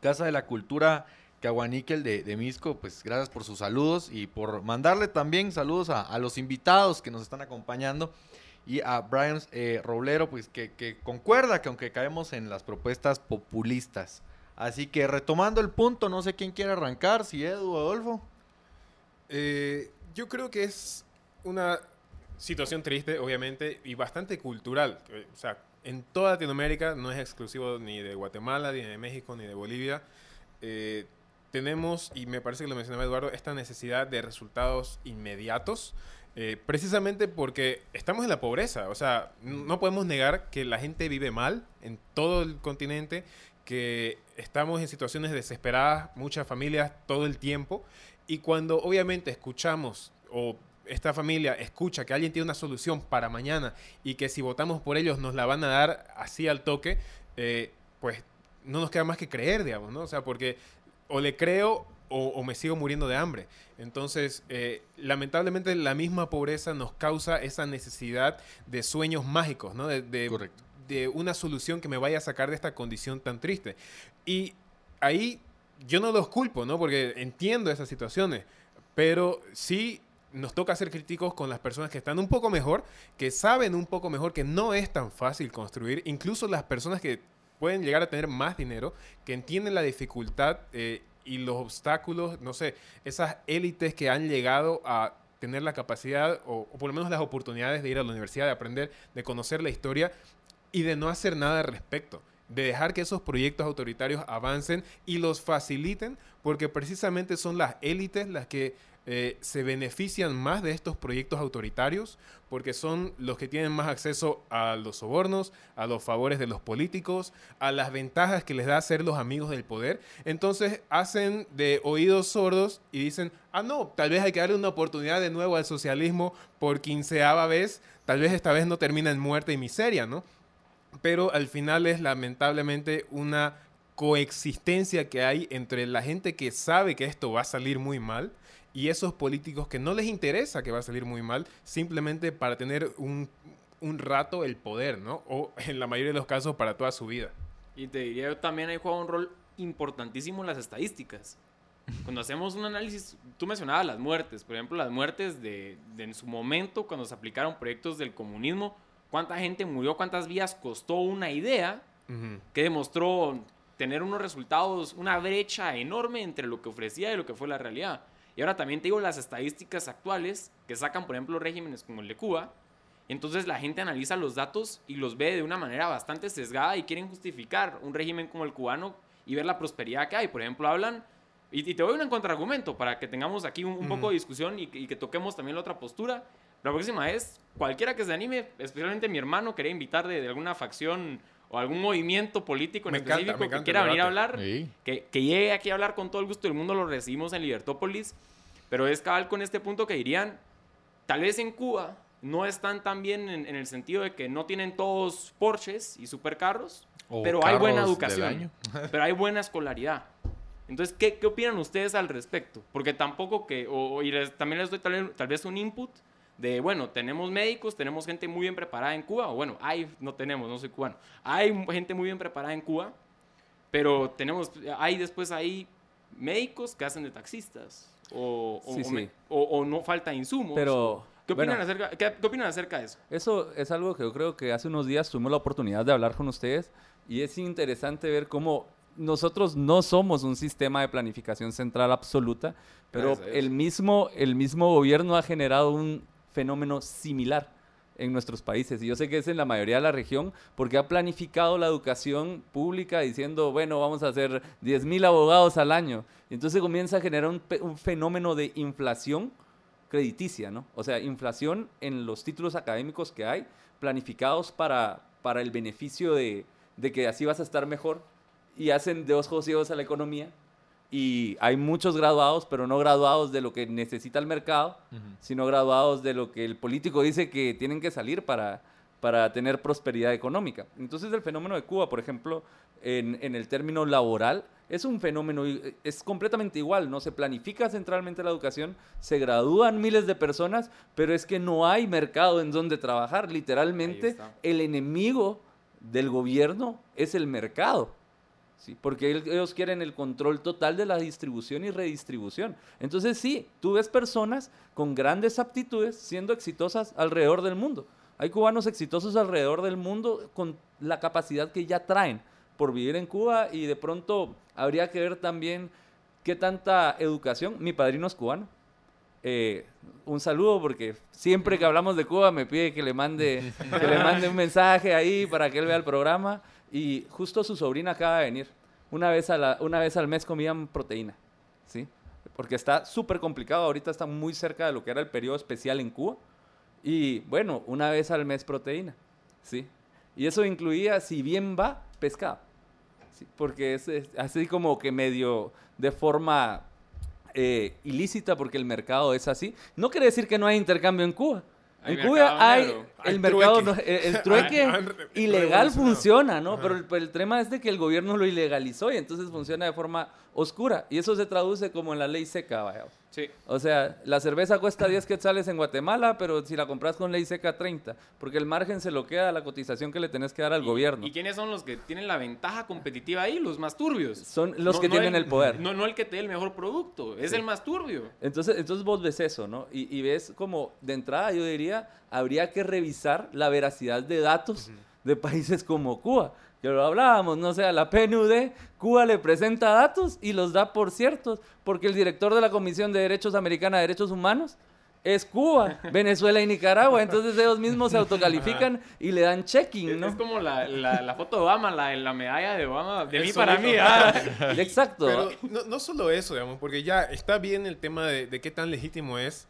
Casa de la Cultura Caguaníquel de, de Misco. Pues gracias por sus saludos y por mandarle también saludos a, a los invitados que nos están acompañando y a Brian eh, Roblero, pues que, concuerda que aunque caemos en las propuestas populistas. Así que retomando el punto, no sé quién quiere arrancar, si Edu Adolfo. Eh, yo creo que es una situación triste, obviamente, y bastante cultural. Eh, o sea, en toda Latinoamérica, no es exclusivo ni de Guatemala, ni de México, ni de Bolivia. tenemos, y me parece que lo mencionaba Eduardo, esta necesidad de resultados inmediatos. Eh, precisamente porque estamos en la pobreza, o sea, no podemos negar que la gente vive mal en todo el continente, que estamos en situaciones desesperadas, muchas familias todo el tiempo, y cuando obviamente escuchamos o esta familia escucha que alguien tiene una solución para mañana y que si votamos por ellos nos la van a dar así al toque, eh, pues no nos queda más que creer, digamos, ¿no? O sea, porque o le creo o, me sigo muriendo de hambre. Entonces, eh, lamentablemente la misma pobreza nos causa esa necesidad de sueños mágicos, ¿no? De, de, una solución que me vaya a sacar de esta condición tan triste. Y ahí yo no los culpo, ¿no? Porque entiendo esas situaciones, pero sí nos toca ser críticos con las personas que están un poco mejor, que saben un poco mejor que no es tan fácil construir, incluso las personas que pueden llegar a tener más dinero, que entienden la dificultad eh, y los obstáculos, no sé, esas élites que han llegado a tener la capacidad o, por lo menos las oportunidades de ir a la universidad, de aprender, de conocer la historia y de no hacer nada al respecto de dejar que esos proyectos autoritarios avancen y los faciliten, porque precisamente son las élites las que eh, se benefician más de estos proyectos autoritarios porque son los que tienen más acceso a los sobornos, a los favores de los políticos, a las ventajas que les da ser los amigos del poder. Entonces hacen de oídos sordos y dicen, ah, no, tal vez hay que darle una oportunidad de nuevo al socialismo por quinceava vez, tal vez esta vez no termina en muerte y miseria, ¿no? Pero al final es lamentablemente una coexistencia que hay entre la gente que sabe que esto va a salir muy mal y esos políticos que no les interesa que va a salir muy mal, simplemente para tener un, rato el poder, ¿no? O en la mayoría de los casos para toda su vida. Y te diría yo también hay juega un rol importantísimo en las estadísticas. Cuando hacemos un análisis, tú mencionabas las muertes, por ejemplo, las muertes de, en su momento, cuando se aplicaron proyectos del comunismo, cuánta gente murió, cuántas vías costó una idea que demostró tener unos resultados, una brecha enorme entre lo que ofrecía y lo que fue la realidad. Y ahora también te digo las estadísticas actuales que sacan, por ejemplo, regímenes como el de Cuba. Entonces la gente analiza los datos y los ve de una manera bastante sesgada y quieren justificar un régimen como el cubano y ver la prosperidad que hay. Por ejemplo, hablan, y, te doy un contraargumento para que tengamos aquí un, poco de discusión y, y, que toquemos también la otra postura. La próxima es, cualquiera que se anime, especialmente mi hermano, quería invitar de, de alguna facción o algún movimiento político en específico que quiera venir a hablar, que, que, llegue aquí a hablar con todo el gusto del mundo, lo recibimos en Libertópolis, pero es cabal con este punto que dirían, tal vez en Cuba no están tan bien en, el sentido de que no tienen todos Porsches y supercarros, pero hay buena educación, pero hay buena escolaridad. Entonces, ¿qué, ¿qué, opinan ustedes al respecto? Porque tampoco que, o, y también les doy tal vez un input, de, bueno, tenemos médicos, tenemos gente muy bien preparada en Cuba, o bueno, hay, no tenemos, no soy cubano, hay gente muy bien preparada en Cuba, pero tenemos, hay después ahí médicos que hacen de taxistas, o, o, no falta insumos. Pero... ¿Qué opinan, acerca, qué, opinan acerca de eso? Eso es algo que yo creo que hace unos días tuvimos la oportunidad de hablar con ustedes y es interesante ver cómo nosotros no somos un sistema de planificación central absoluta, pero el mismo, el mismo gobierno ha generado un fenómeno similar en nuestros países. Y yo sé que es en la mayoría de la región porque ha planificado la educación pública diciendo, bueno, vamos a hacer 10.000 abogados al año. Y entonces comienza a generar un, fenómeno de inflación crediticia, ¿no? O sea, inflación en los títulos académicos que hay, planificados para, para el beneficio de, de que así vas a estar mejor y hacen de ojos ciegos a la economía y hay muchos graduados, pero no graduados de lo que necesita el mercado, sino graduados de lo que el político dice que tienen que salir para, para tener prosperidad económica. Entonces el fenómeno de Cuba, por ejemplo, en, en, el término laboral, es un fenómeno, es completamente igual, no se planifica centralmente la educación, se gradúan miles de personas, pero es que no hay mercado en donde trabajar. Literalmente, el enemigo del gobierno es el mercado porque ellos quieren el control total de la distribución y redistribución. Entonces sí, tú ves personas con grandes aptitudes siendo exitosas alrededor del mundo. Hay cubanos exitosos alrededor del mundo con la capacidad que ya traen por vivir en Cuba y de pronto habría que ver también qué tanta educación. Mi padrino es cubano. Eh, un saludo porque siempre que hablamos de Cuba me pide que le mande que le mande un mensaje ahí para que él vea el programa y justo su sobrina acaba de venir. Una vez, a una vez al mes comían proteína, ¿sí? Porque está súper complicado. Ahorita está muy cerca de lo que era el periodo especial en Cuba. Y bueno, una vez al mes proteína, ¿sí? Y eso incluía, si bien va, pescado. ¿sí? Porque es, así como que medio de forma eh, ilícita, porque el mercado es así. No quiere decir que no hay intercambio en Cuba. En Cuba hay el mercado, el, trueque ilegal funciona, ¿no? Pero el, tema es de que el gobierno lo ilegalizó y entonces funciona de forma oscura. Y eso se traduce como en la ley seca, vaya. Sí. O sea, la cerveza cuesta 10 quetzales en Guatemala, pero si la compras con ley seca 30, porque el margen se lo queda a la cotización que le tenés que dar al gobierno. ¿Y quiénes son los que tienen la ventaja competitiva ahí? Los más turbios. Son los que tienen el, poder. No, no el que te dé el mejor producto, es el más turbio. Entonces, entonces vos ves eso, ¿no? Y, ves como, de entrada yo diría, habría que revisar la veracidad de datos de países como Cuba que lo hablábamos, no sea, la PNUD, Cuba le presenta datos y los da por ciertos, porque el director de la Comisión de Derechos Americana de Derechos Humanos es Cuba, Venezuela y Nicaragua, entonces ellos mismos se autocalifican y le dan checking, ¿no? Es como la, la, foto de Obama, la, la, medalla de Obama, de mí para mí. Ah. Exacto. Pero no, no, solo eso, digamos, porque ya está bien el tema de, de qué tan legítimo es,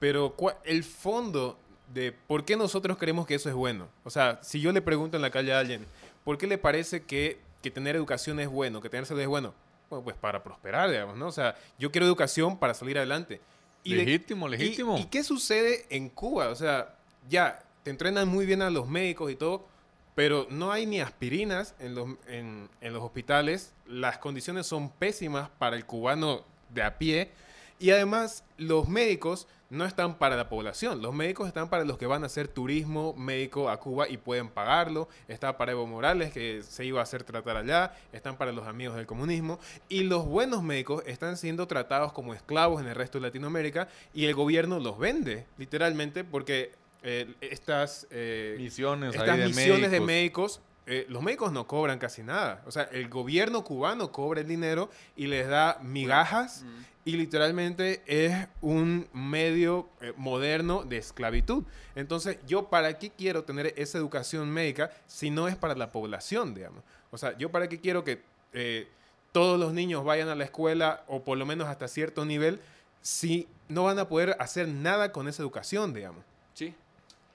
pero el fondo de por qué nosotros creemos que eso es bueno. O sea, si yo le pregunto en la calle a alguien, ¿Por qué le parece que, tener educación es bueno, que tener salud es bueno? Bueno, pues para prosperar, digamos, ¿no? O sea, yo quiero educación para salir adelante. Y legítimo, legítimo. Y, qué sucede en Cuba? O sea, ya, te entrenan muy bien a los médicos y todo, pero no hay ni aspirinas en los, en los hospitales. Las condiciones son pésimas para el cubano de a pie. Y además, los médicos no están para la población. Los médicos están para los que van a hacer turismo médico a Cuba y pueden pagarlo. Está para Evo Morales, que se iba a hacer tratar allá. Están para los amigos del comunismo. Y los buenos médicos están siendo tratados como esclavos en el resto de Latinoamérica y el gobierno los vende, literalmente, porque eh, estas eh, misiones, estas misiones de médicos eh, los médicos no cobran casi nada. O sea, el gobierno cubano cobra el dinero y les da migajas y literalmente es un medio eh, moderno de esclavitud. Entonces, yo para qué quiero tener esa educación médica si no es para la población, digamos. O sea, yo para qué quiero que eh, todos los niños vayan a la escuela o por lo menos hasta cierto nivel si no van a poder hacer nada con esa educación, digamos. Sí,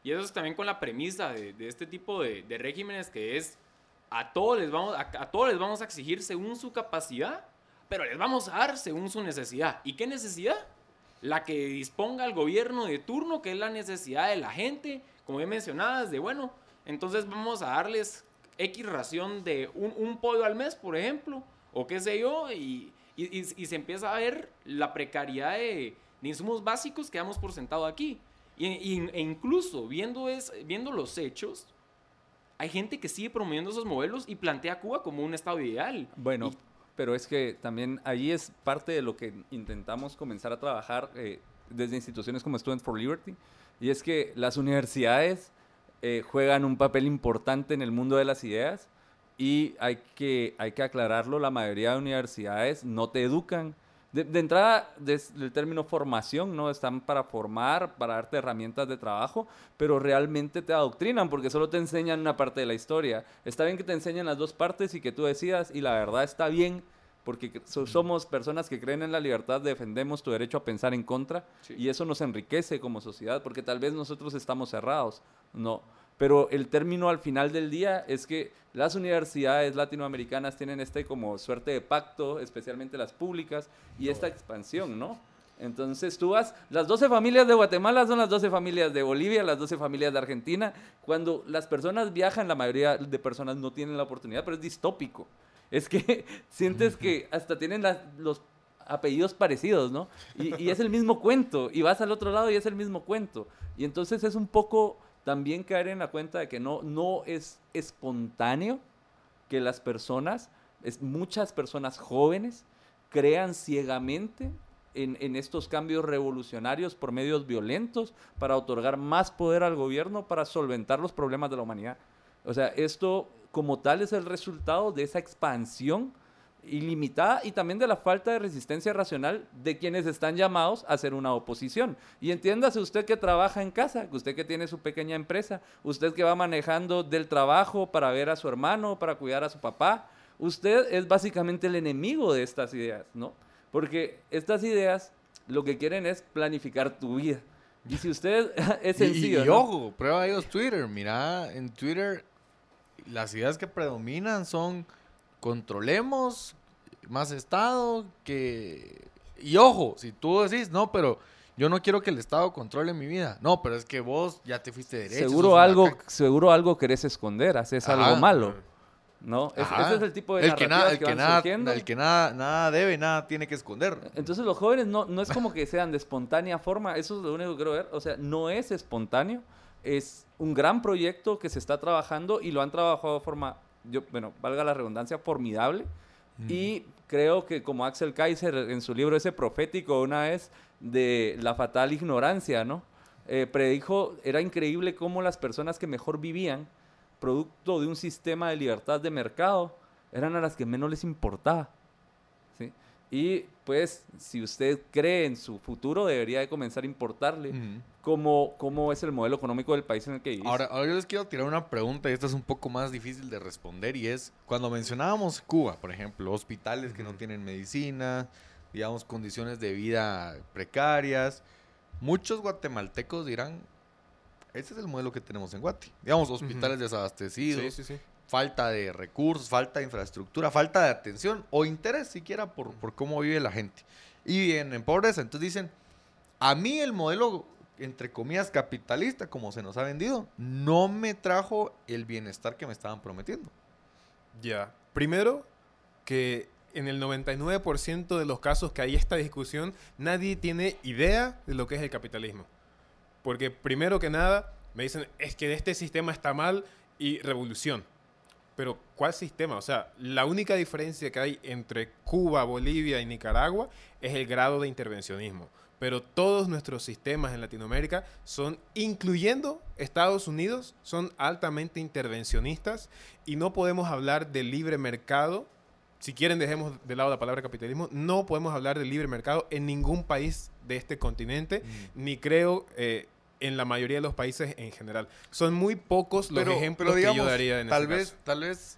y eso es también con la premisa de, este tipo de, regímenes que es a todos, les vamos, a, todos les vamos a exigir según su capacidad, pero les vamos a dar según su necesidad. ¿Y qué necesidad? La que disponga el gobierno de turno, que es la necesidad de la gente, como ya mencionadas, de bueno, entonces vamos a darles X ración de un, pollo al mes, por ejemplo, o qué sé yo, y, se empieza a ver la precariedad de, de insumos básicos que damos por sentado aquí. Y, e incluso viendo, es, viendo los hechos, hay gente que sigue promoviendo esos modelos y plantea a Cuba como un estado ideal. Bueno, pero es que también ahí es parte de lo que intentamos comenzar a trabajar eh, desde instituciones como Students for Liberty, y es que las universidades eh, juegan un papel importante en el mundo de las ideas y hay que, hay que aclararlo, la mayoría de universidades no te educan de, entrada, del término formación, ¿no? Están para formar, para darte herramientas de trabajo, pero realmente te adoctrinan porque solo te enseñan una parte de la historia. Está bien que te enseñen las dos partes y que tú decidas, y la verdad está bien porque somos personas que creen en la libertad, defendemos tu derecho a pensar en contra, y eso nos enriquece como sociedad, porque tal vez nosotros estamos cerrados. No pero el término al final del día es que las universidades latinoamericanas tienen este como suerte de pacto, especialmente las públicas, y esta expansión, ¿no? Entonces tú vas, las 12 familias de Guatemala son las 12 familias de Bolivia, las 12 familias de Argentina. Cuando las personas viajan, la mayoría de personas no tienen la oportunidad, pero es distópico. Es que sientes que hasta tienen los apellidos parecidos, ¿no? Y, y, es el mismo cuento. Y vas al otro lado y es el mismo cuento. Y entonces es un poco también caer en la cuenta de que no, no es espontáneo que las personas, es, muchas personas jóvenes, crean ciegamente en, en, estos cambios revolucionarios por medios violentos para otorgar más poder al gobierno para solventar los problemas de la humanidad. O sea, esto como tal es el resultado de esa expansión ilimitada y también de la falta de resistencia racional de quienes están llamados a hacer una oposición. Y entiéndase usted que trabaja en casa, usted que tiene su pequeña empresa, usted que va manejando del trabajo para ver a su hermano, para cuidar a su papá, usted es básicamente el enemigo de estas ideas, ¿no? Porque estas ideas lo que quieren es planificar tu vida. Y si usted es sencillo. Y, ojo, prueba ellos Twitter. Mira, en Twitter las ideas que predominan son controlemos más Estado, que... Y ojo, si tú decís, no, pero yo no quiero que el Estado controle mi vida. No, pero es que vos ya te fuiste derecho. Seguro algo, seguro algo querés esconder, haces algo malo. ¿no? ese es el tipo de el que nada, el que, nada, El que nada, nada debe, nada tiene que esconder. Entonces los jóvenes no, no es como que sean de espontánea forma, eso es lo único que quiero ver. O sea, no es espontáneo, es un gran proyecto que se está trabajando y lo han trabajado de forma, yo, bueno, valga la redundancia, formidable. Y creo que como Axel Kaiser en su libro ese profético una vez de la fatal ignorancia, ¿no? Eh, predijo, era increíble cómo las personas que mejor vivían, producto de un sistema de libertad de mercado, eran a las que menos les importaba. ¿sí? Y pues, si usted cree en su futuro, debería de comenzar a importarle cómo, cómo, es el modelo económico del país en el que vive. Ahora, ahora yo les quiero tirar una pregunta y esta es un poco más difícil de responder y es, cuando mencionábamos Cuba, por ejemplo, hospitales que no tienen medicina, digamos, condiciones de vida precarias, muchos guatemaltecos dirán, ese es el modelo que tenemos en Guati. Digamos, hospitales desabastecidos, falta de recursos, falta de infraestructura, falta de atención o interés siquiera por, por cómo vive la gente. Y viven en pobreza. Entonces dicen, a mí el modelo, entre comillas, capitalista, como se nos ha vendido, no me trajo el bienestar que me estaban prometiendo. Ya. Primero, que en el 99% de los casos que hay esta discusión, nadie tiene idea de lo que es el capitalismo. Porque primero que nada, me dicen, es que este sistema está mal y revolución. Pero ¿cuál sistema? O sea, la única diferencia que hay entre Cuba, Bolivia y Nicaragua es el grado de intervencionismo. Pero todos nuestros sistemas en Latinoamérica son, incluyendo Estados Unidos, son altamente intervencionistas y no podemos hablar de libre mercado si quieren dejemos de lado la palabra capitalismo, no podemos hablar de libre mercado en ningún país de este continente, mm. ni creo eh, en la mayoría de los países en general. Son muy pocos los ejemplos que yo daría en tal vez, Tal vez,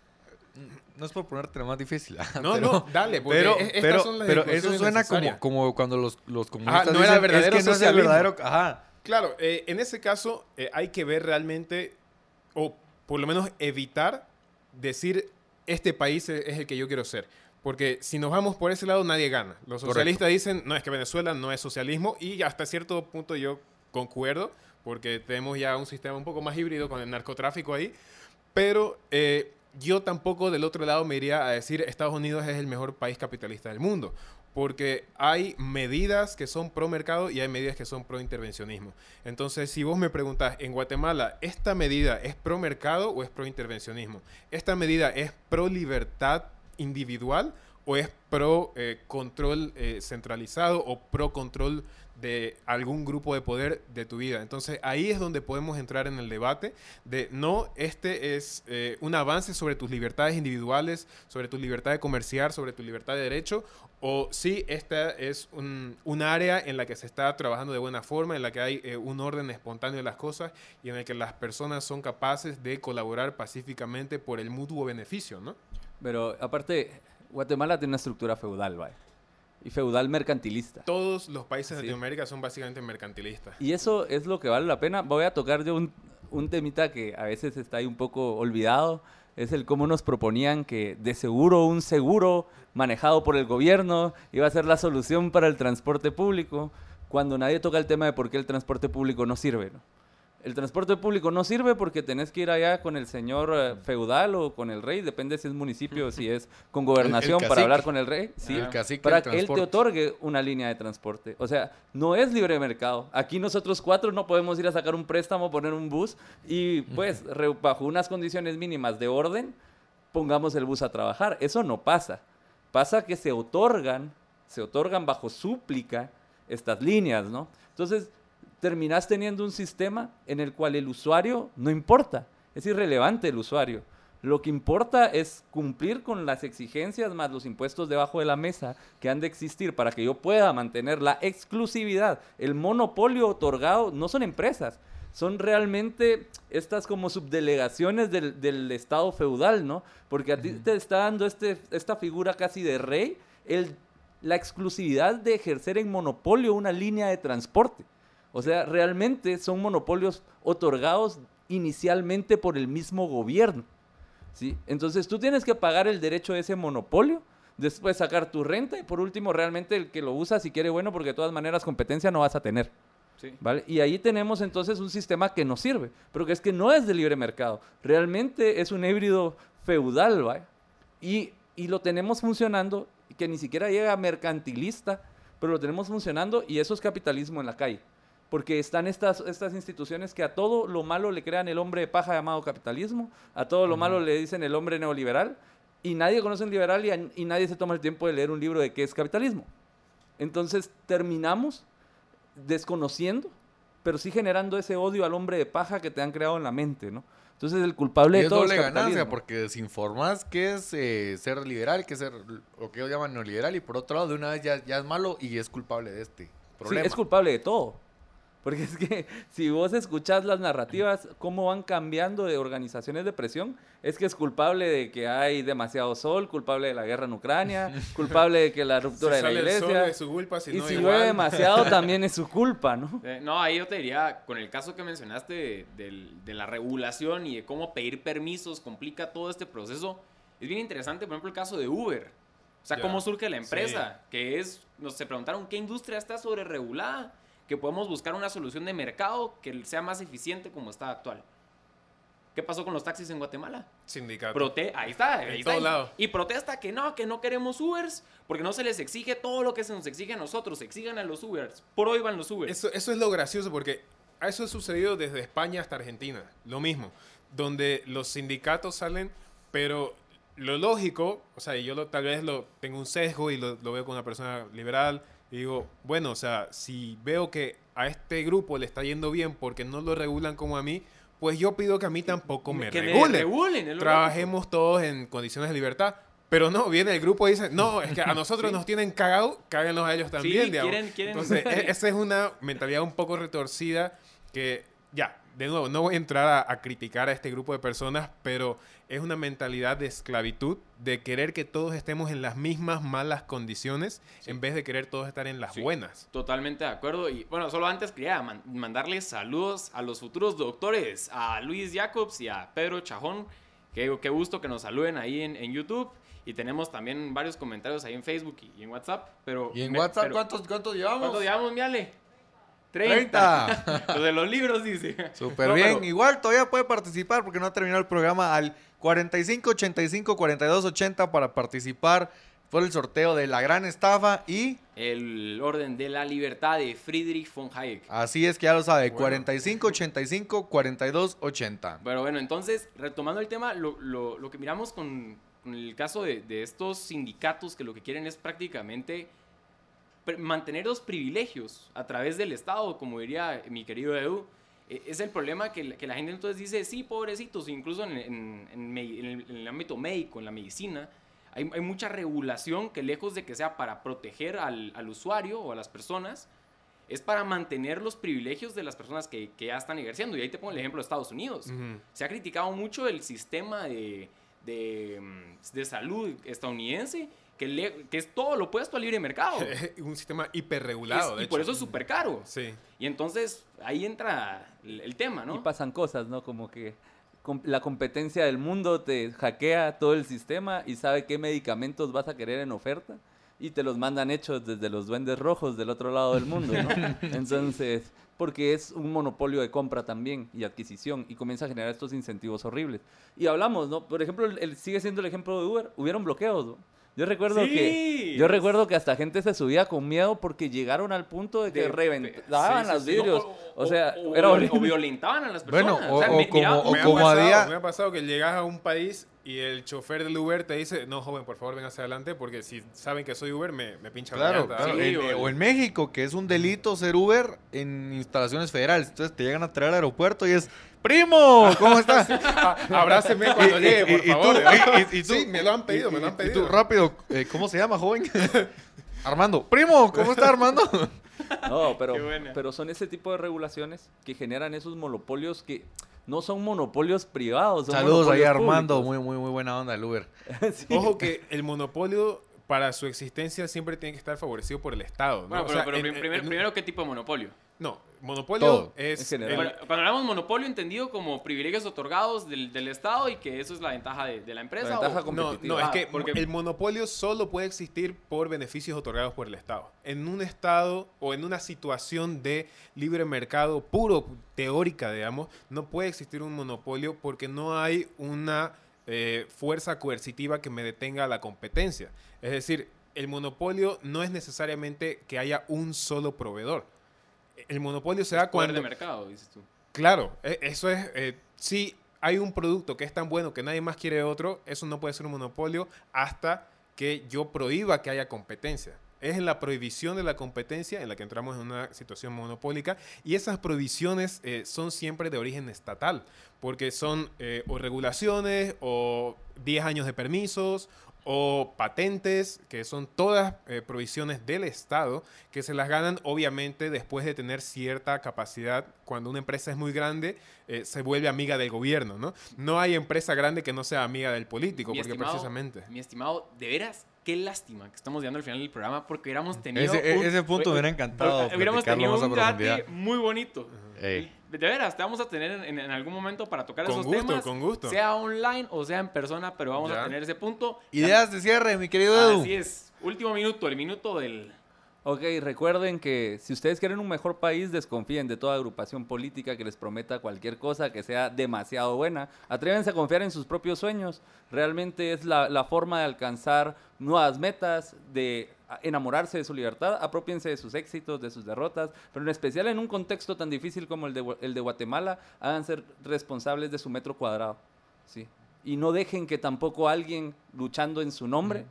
mm, no es por ponerte lo más difícil. No, no, dale, pero, pero, eso suena como, como cuando los, los comunistas no era verdadero es que no es el verdadero, ajá. Claro, eh, en ese caso eh, hay que ver realmente, o por lo menos evitar decir este país es el que yo quiero ser. Porque si nos vamos por ese lado, nadie gana. Los socialistas dicen, no, es que Venezuela no es socialismo y hasta cierto punto yo concuerdo, porque tenemos ya un sistema un poco más híbrido con el narcotráfico ahí. Pero eh, yo tampoco del otro lado me iría a decir Estados Unidos es el mejor país capitalista del mundo porque hay medidas que son pro mercado y hay medidas que son pro intervencionismo. Entonces, si vos me preguntás, en Guatemala, ¿esta medida es pro mercado o es pro intervencionismo? ¿Esta medida es pro libertad individual o es pro eh, control eh, centralizado o pro control de algún grupo de poder de tu vida. Entonces ahí es donde podemos entrar en el debate de no, este es eh, un avance sobre tus libertades individuales, sobre tu libertad de comerciar, sobre tu libertad de derecho, o sí, esta es un, área en la que se está trabajando de buena forma, en la que hay eh, un orden espontáneo de las cosas y en el que las personas son capaces de colaborar pacíficamente por el mutuo beneficio, ¿no? Pero aparte, Guatemala tiene una estructura feudal, ¿vale? Y feudal mercantilista. Todos los países de Latinoamérica son básicamente mercantilistas. Y eso es lo que vale la pena. Voy a tocar yo un, un temita que a veces está ahí un poco olvidado es el cómo nos proponían que de seguro un seguro manejado por el gobierno iba a ser la solución para el transporte público, cuando nadie toca el tema de por qué el transporte público no sirve. ¿no? El transporte público no sirve porque tenés que ir allá con el señor eh, feudal o con el rey, depende si es municipio o si es con gobernación para hablar con el rey, sí, para que él te otorgue una línea de transporte. O sea, no es libre mercado. Aquí nosotros cuatro no podemos ir a sacar un préstamo, poner un bus y pues bajo unas condiciones mínimas de orden pongamos el bus a trabajar. Eso no pasa. Pasa que se otorgan, se otorgan bajo súplica estas líneas, ¿no? Entonces, terminas teniendo un sistema en el cual el usuario no importa, es irrelevante el usuario. Lo que importa es cumplir con las exigencias más los impuestos debajo de la mesa que han de existir para que yo pueda mantener la exclusividad. El monopolio otorgado no son empresas, son realmente estas como subdelegaciones del, Estado feudal, ¿no? Porque a ti te está dando este, esta figura casi de rey, el, la exclusividad de ejercer en monopolio una línea de transporte. O sea, realmente son monopolios otorgados inicialmente por el mismo gobierno. ¿sí? Entonces tú tienes que pagar el derecho de ese monopolio, después sacar tu renta y por último realmente el que lo usa si quiere bueno porque de todas maneras competencia no vas a tener. ¿Vale? Y ahí tenemos entonces un sistema que nos sirve, pero que es que no es de libre mercado, realmente es un híbrido feudal, ¿va? Y, y lo tenemos funcionando, que ni siquiera llega mercantilista, pero lo tenemos funcionando y eso es capitalismo en la calle. Porque están estas, estas instituciones que a todo lo malo le crean el hombre de paja llamado capitalismo, a todo lo malo le dicen el hombre neoliberal, y nadie conoce un liberal y, y nadie se toma el tiempo de leer un libro de qué es capitalismo. Entonces terminamos desconociendo, pero sí generando ese odio al hombre de paja que te han creado en la mente, ¿no? Entonces el culpable de todo es ganancia porque desinformas qué es eh, ser liberal, qué es ser lo que ellos llaman neoliberal y por otro lado de una vez ya, ya es malo y es culpable de este problema. Sí, es culpable de todo. Porque es que si vos escuchás las narrativas, cómo van cambiando de organizaciones de presión, es que es culpable de que hay demasiado sol, culpable de la guerra en Ucrania, culpable de que la ruptura de la iglesia. su culpa, y si llueve demasiado también es su culpa, ¿no? Eh, no, ahí yo te diría, con el caso que mencionaste de, la regulación y de cómo pedir permisos complica todo este proceso, es bien interesante, por ejemplo, el caso de Uber. O sea, cómo surge la empresa, que es, nos se preguntaron qué industria está sobre regulada que podemos buscar una solución de mercado que sea más eficiente como está actual. ¿Qué pasó con los taxis en Guatemala? Sindicato. Prote ahí está, ahí está. Y protesta que no, que no queremos Ubers, porque no se les exige todo lo que se nos exige a nosotros, exigan a los Ubers, prohíban los Ubers. Eso, eso es lo gracioso, porque eso ha sucedido desde España hasta Argentina, lo mismo, donde los sindicatos salen, pero lo lógico, o sea, yo tal vez lo tengo un sesgo y lo, lo veo con una persona liberal, y digo, bueno, o sea, si veo que a este grupo le está yendo bien porque no lo regulan como a mí, pues yo pido que a mí tampoco me que regulen. Me regulen Trabajemos todos en condiciones de libertad. Pero no, viene el grupo y dice, no, es que a nosotros nos tienen cagado, cáguenlos a ellos también. Entonces, e-, esa es una mentalidad un poco retorcida que, ya, de nuevo, no voy a entrar a, criticar a este grupo de personas, pero es una mentalidad de esclavitud, de querer que todos estemos en las mismas malas condiciones, en vez de querer todos estar en las buenas. Totalmente de acuerdo. Y bueno, solo antes quería mandarles saludos a los futuros doctores, a Luis Jacobs y a Pedro Chajón. Qué, qué gusto que nos saluden ahí en, YouTube. Y tenemos también varios comentarios ahí en Facebook y, en WhatsApp. Pero ¿Y en WhatsApp ¿cuántos, cuántos llevamos? ¿Cuántos llevamos, Miale? 30. Lo de los libros, dice. Súper bien. Igual todavía puede participar porque no ha terminado el programa al 45 85 42 80 para participar por el sorteo de la gran estafa y el orden de la libertad de Friedrich von Hayek. Así es que ya lo sabe, 45 85 42 80. Pero bueno, entonces, retomando el tema, lo, lo, lo que miramos con, con el caso de, de, estos sindicatos que lo que quieren es prácticamente mantener los privilegios a través del Estado, como diría mi querido Edu, e, es el problema que, la gente entonces dice, sí, pobrecitos, incluso en, el, ámbito médico, en la medicina, hay, mucha regulación que lejos de que sea para proteger al, usuario o a las personas, es para mantener los privilegios de las personas que, ya están ejerciendo. Y ahí te pongo el ejemplo de Estados Unidos. Se ha criticado mucho el sistema de, de salud estadounidense que, es todo lo opuesto al libre mercado. un sistema hiperregulado. y por eso es súper caro. Sí. Y entonces ahí entra el, tema, ¿no? Y pasan cosas, ¿no? Como que la competencia del mundo te hackea todo el sistema y sabe qué medicamentos vas a querer en oferta y te los mandan hechos desde los duendes rojos del otro lado del mundo, ¿no? Entonces, porque es un monopolio de compra también y adquisición y comienza a generar estos incentivos horribles. Y hablamos, ¿no? Por ejemplo, el, sigue siendo el ejemplo de Uber, hubieron bloqueos, ¿no? Yo recuerdo que yo recuerdo que hasta gente se subía con miedo porque llegaron al punto de que reventaban los vidrios. o, sea, era o, violentaban a las personas. Bueno, o, como, o como me ha pasado que llegas a un país y el chofer del Uber te dice, no, joven, por favor, ven hacia adelante, porque si saben que soy Uber, me, me pinchan claro, la claro. o en México, que es un delito ser Uber en instalaciones federales. Entonces te llegan a traer al aeropuerto y es, ¡Primo! ¿Cómo estás? Abráceme cuando llegue, por favor. Y, tú, sí, me lo han pedido, me lo han pedido. Y tú, rápido, eh, ¿cómo se llama, joven? Armando. ¡Primo! ¿Cómo está, Armando? No, pero, pero son ese tipo de regulaciones que generan esos monopolios que no son monopolios privados. Saludos ahí Armando, muy, muy, muy buena onda el Uber. Ojo que el monopolio para su existencia siempre tiene que estar favorecido por el Estado. Bueno, pero, primero, ¿qué tipo de monopolio? No, monopolio es... cuando hablamos monopolio entendido como privilegios otorgados del, Estado y que eso es la ventaja de, la empresa. no, no, es que porque... el monopolio solo puede existir por beneficios otorgados por el Estado. En un Estado o en una situación de libre mercado puro, teórica, digamos, no puede existir un monopolio porque no hay una eh, fuerza coercitiva que me detenga la competencia. Es decir, el monopolio no es necesariamente que haya un solo proveedor. El monopolio se da cuando... de mercado, dices tú. Claro, e, eso es... Eh, si hay un producto que es tan bueno que nadie más quiere otro, eso no puede ser un monopolio hasta que yo prohíba que haya competencia. Es la prohibición de la competencia en la que entramos en una situación monopólica y esas prohibiciones eh, son siempre de origen estatal, porque son eh, o regulaciones o 10 años de permisos o patentes, que son todas eh, provisiones del Estado, que se las ganan obviamente después de tener cierta capacidad. Cuando una empresa es muy grande, eh, se vuelve amiga del gobierno, ¿no? No hay empresa grande que no sea amiga del político, porque precisamente... Mi estimado, ¿de veras? Qué lástima que estamos llegando al final del programa porque hubiéramos tenido. Ese, ese punto me hubiera encantado. Hubiéramos tenido un debate muy bonito. De veras, te vamos a tener en, algún momento para tocar esos temas. Con gusto, Sea online o sea en persona, pero vamos a tener ese punto. Ideas de cierre, mi querido Edu. Así es. Último minuto, el minuto del Ok, recuerden que si ustedes quieren un mejor país, desconfíen de toda agrupación política que les prometa cualquier cosa que sea demasiado buena. Atrévense a confiar en sus propios sueños. Realmente es la, forma de alcanzar nuevas metas, de enamorarse de su libertad, apropiense de sus éxitos, de sus derrotas, pero en especial en un contexto tan difícil como el de, el de Guatemala, hagan ser responsables de su metro cuadrado. ¿sí? Y no dejen que tampoco alguien luchando en su nombre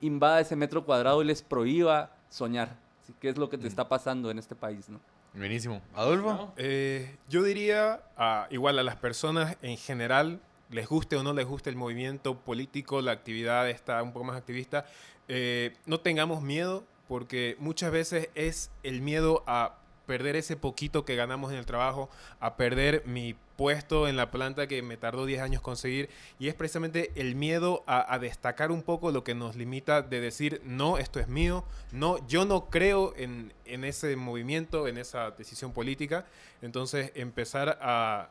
invada ese metro cuadrado y les prohíba soñar. ¿Qué es lo que te mm. está pasando en este país? ¿no? Buenísimo. Adolfo. Eh, yo diría, igual a las personas en general, les guste o no les guste el movimiento político, la actividad está un poco más activista, eh, no tengamos miedo, porque muchas veces es el miedo a perder ese poquito que ganamos en el trabajo, a perder mi puesto en la planta que me tardó 10 años conseguir. Y es precisamente el miedo a, destacar un poco lo que nos limita de decir, no, esto es mío, no, yo no creo en, en ese movimiento, en esa decisión política. Entonces empezar a,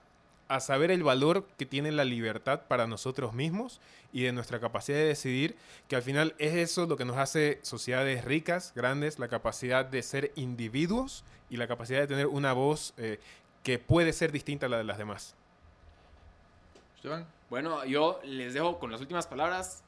a saber el valor que tiene la libertad para nosotros mismos y de nuestra capacidad de decidir, que al final es eso lo que nos hace sociedades ricas, grandes, la capacidad de ser individuos y la capacidad de tener una voz eh, que puede ser distinta a la de las demás. Bueno, yo les dejo con las últimas palabras.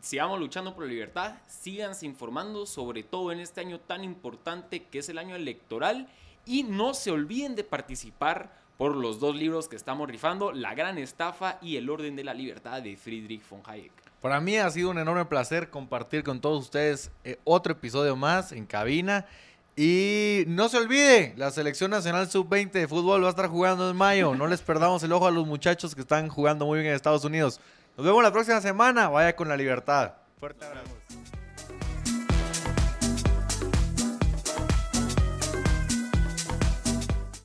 Sigamos luchando por la libertad, síganse informando, sobre todo en este año tan importante que es el año electoral, y no se olviden de participar por los dos libros que estamos rifando, La Gran Estafa y El Orden de la Libertad de Friedrich von Hayek. Para mí ha sido un enorme placer compartir con todos ustedes eh, otro episodio más en cabina. Y no se olvide, la Selección Nacional Sub-20 de fútbol va a estar jugando en mayo. No les perdamos el ojo a los muchachos que están jugando muy bien en Estados Unidos. Nos vemos la próxima semana. Vaya con la libertad. Fuerte abrazo.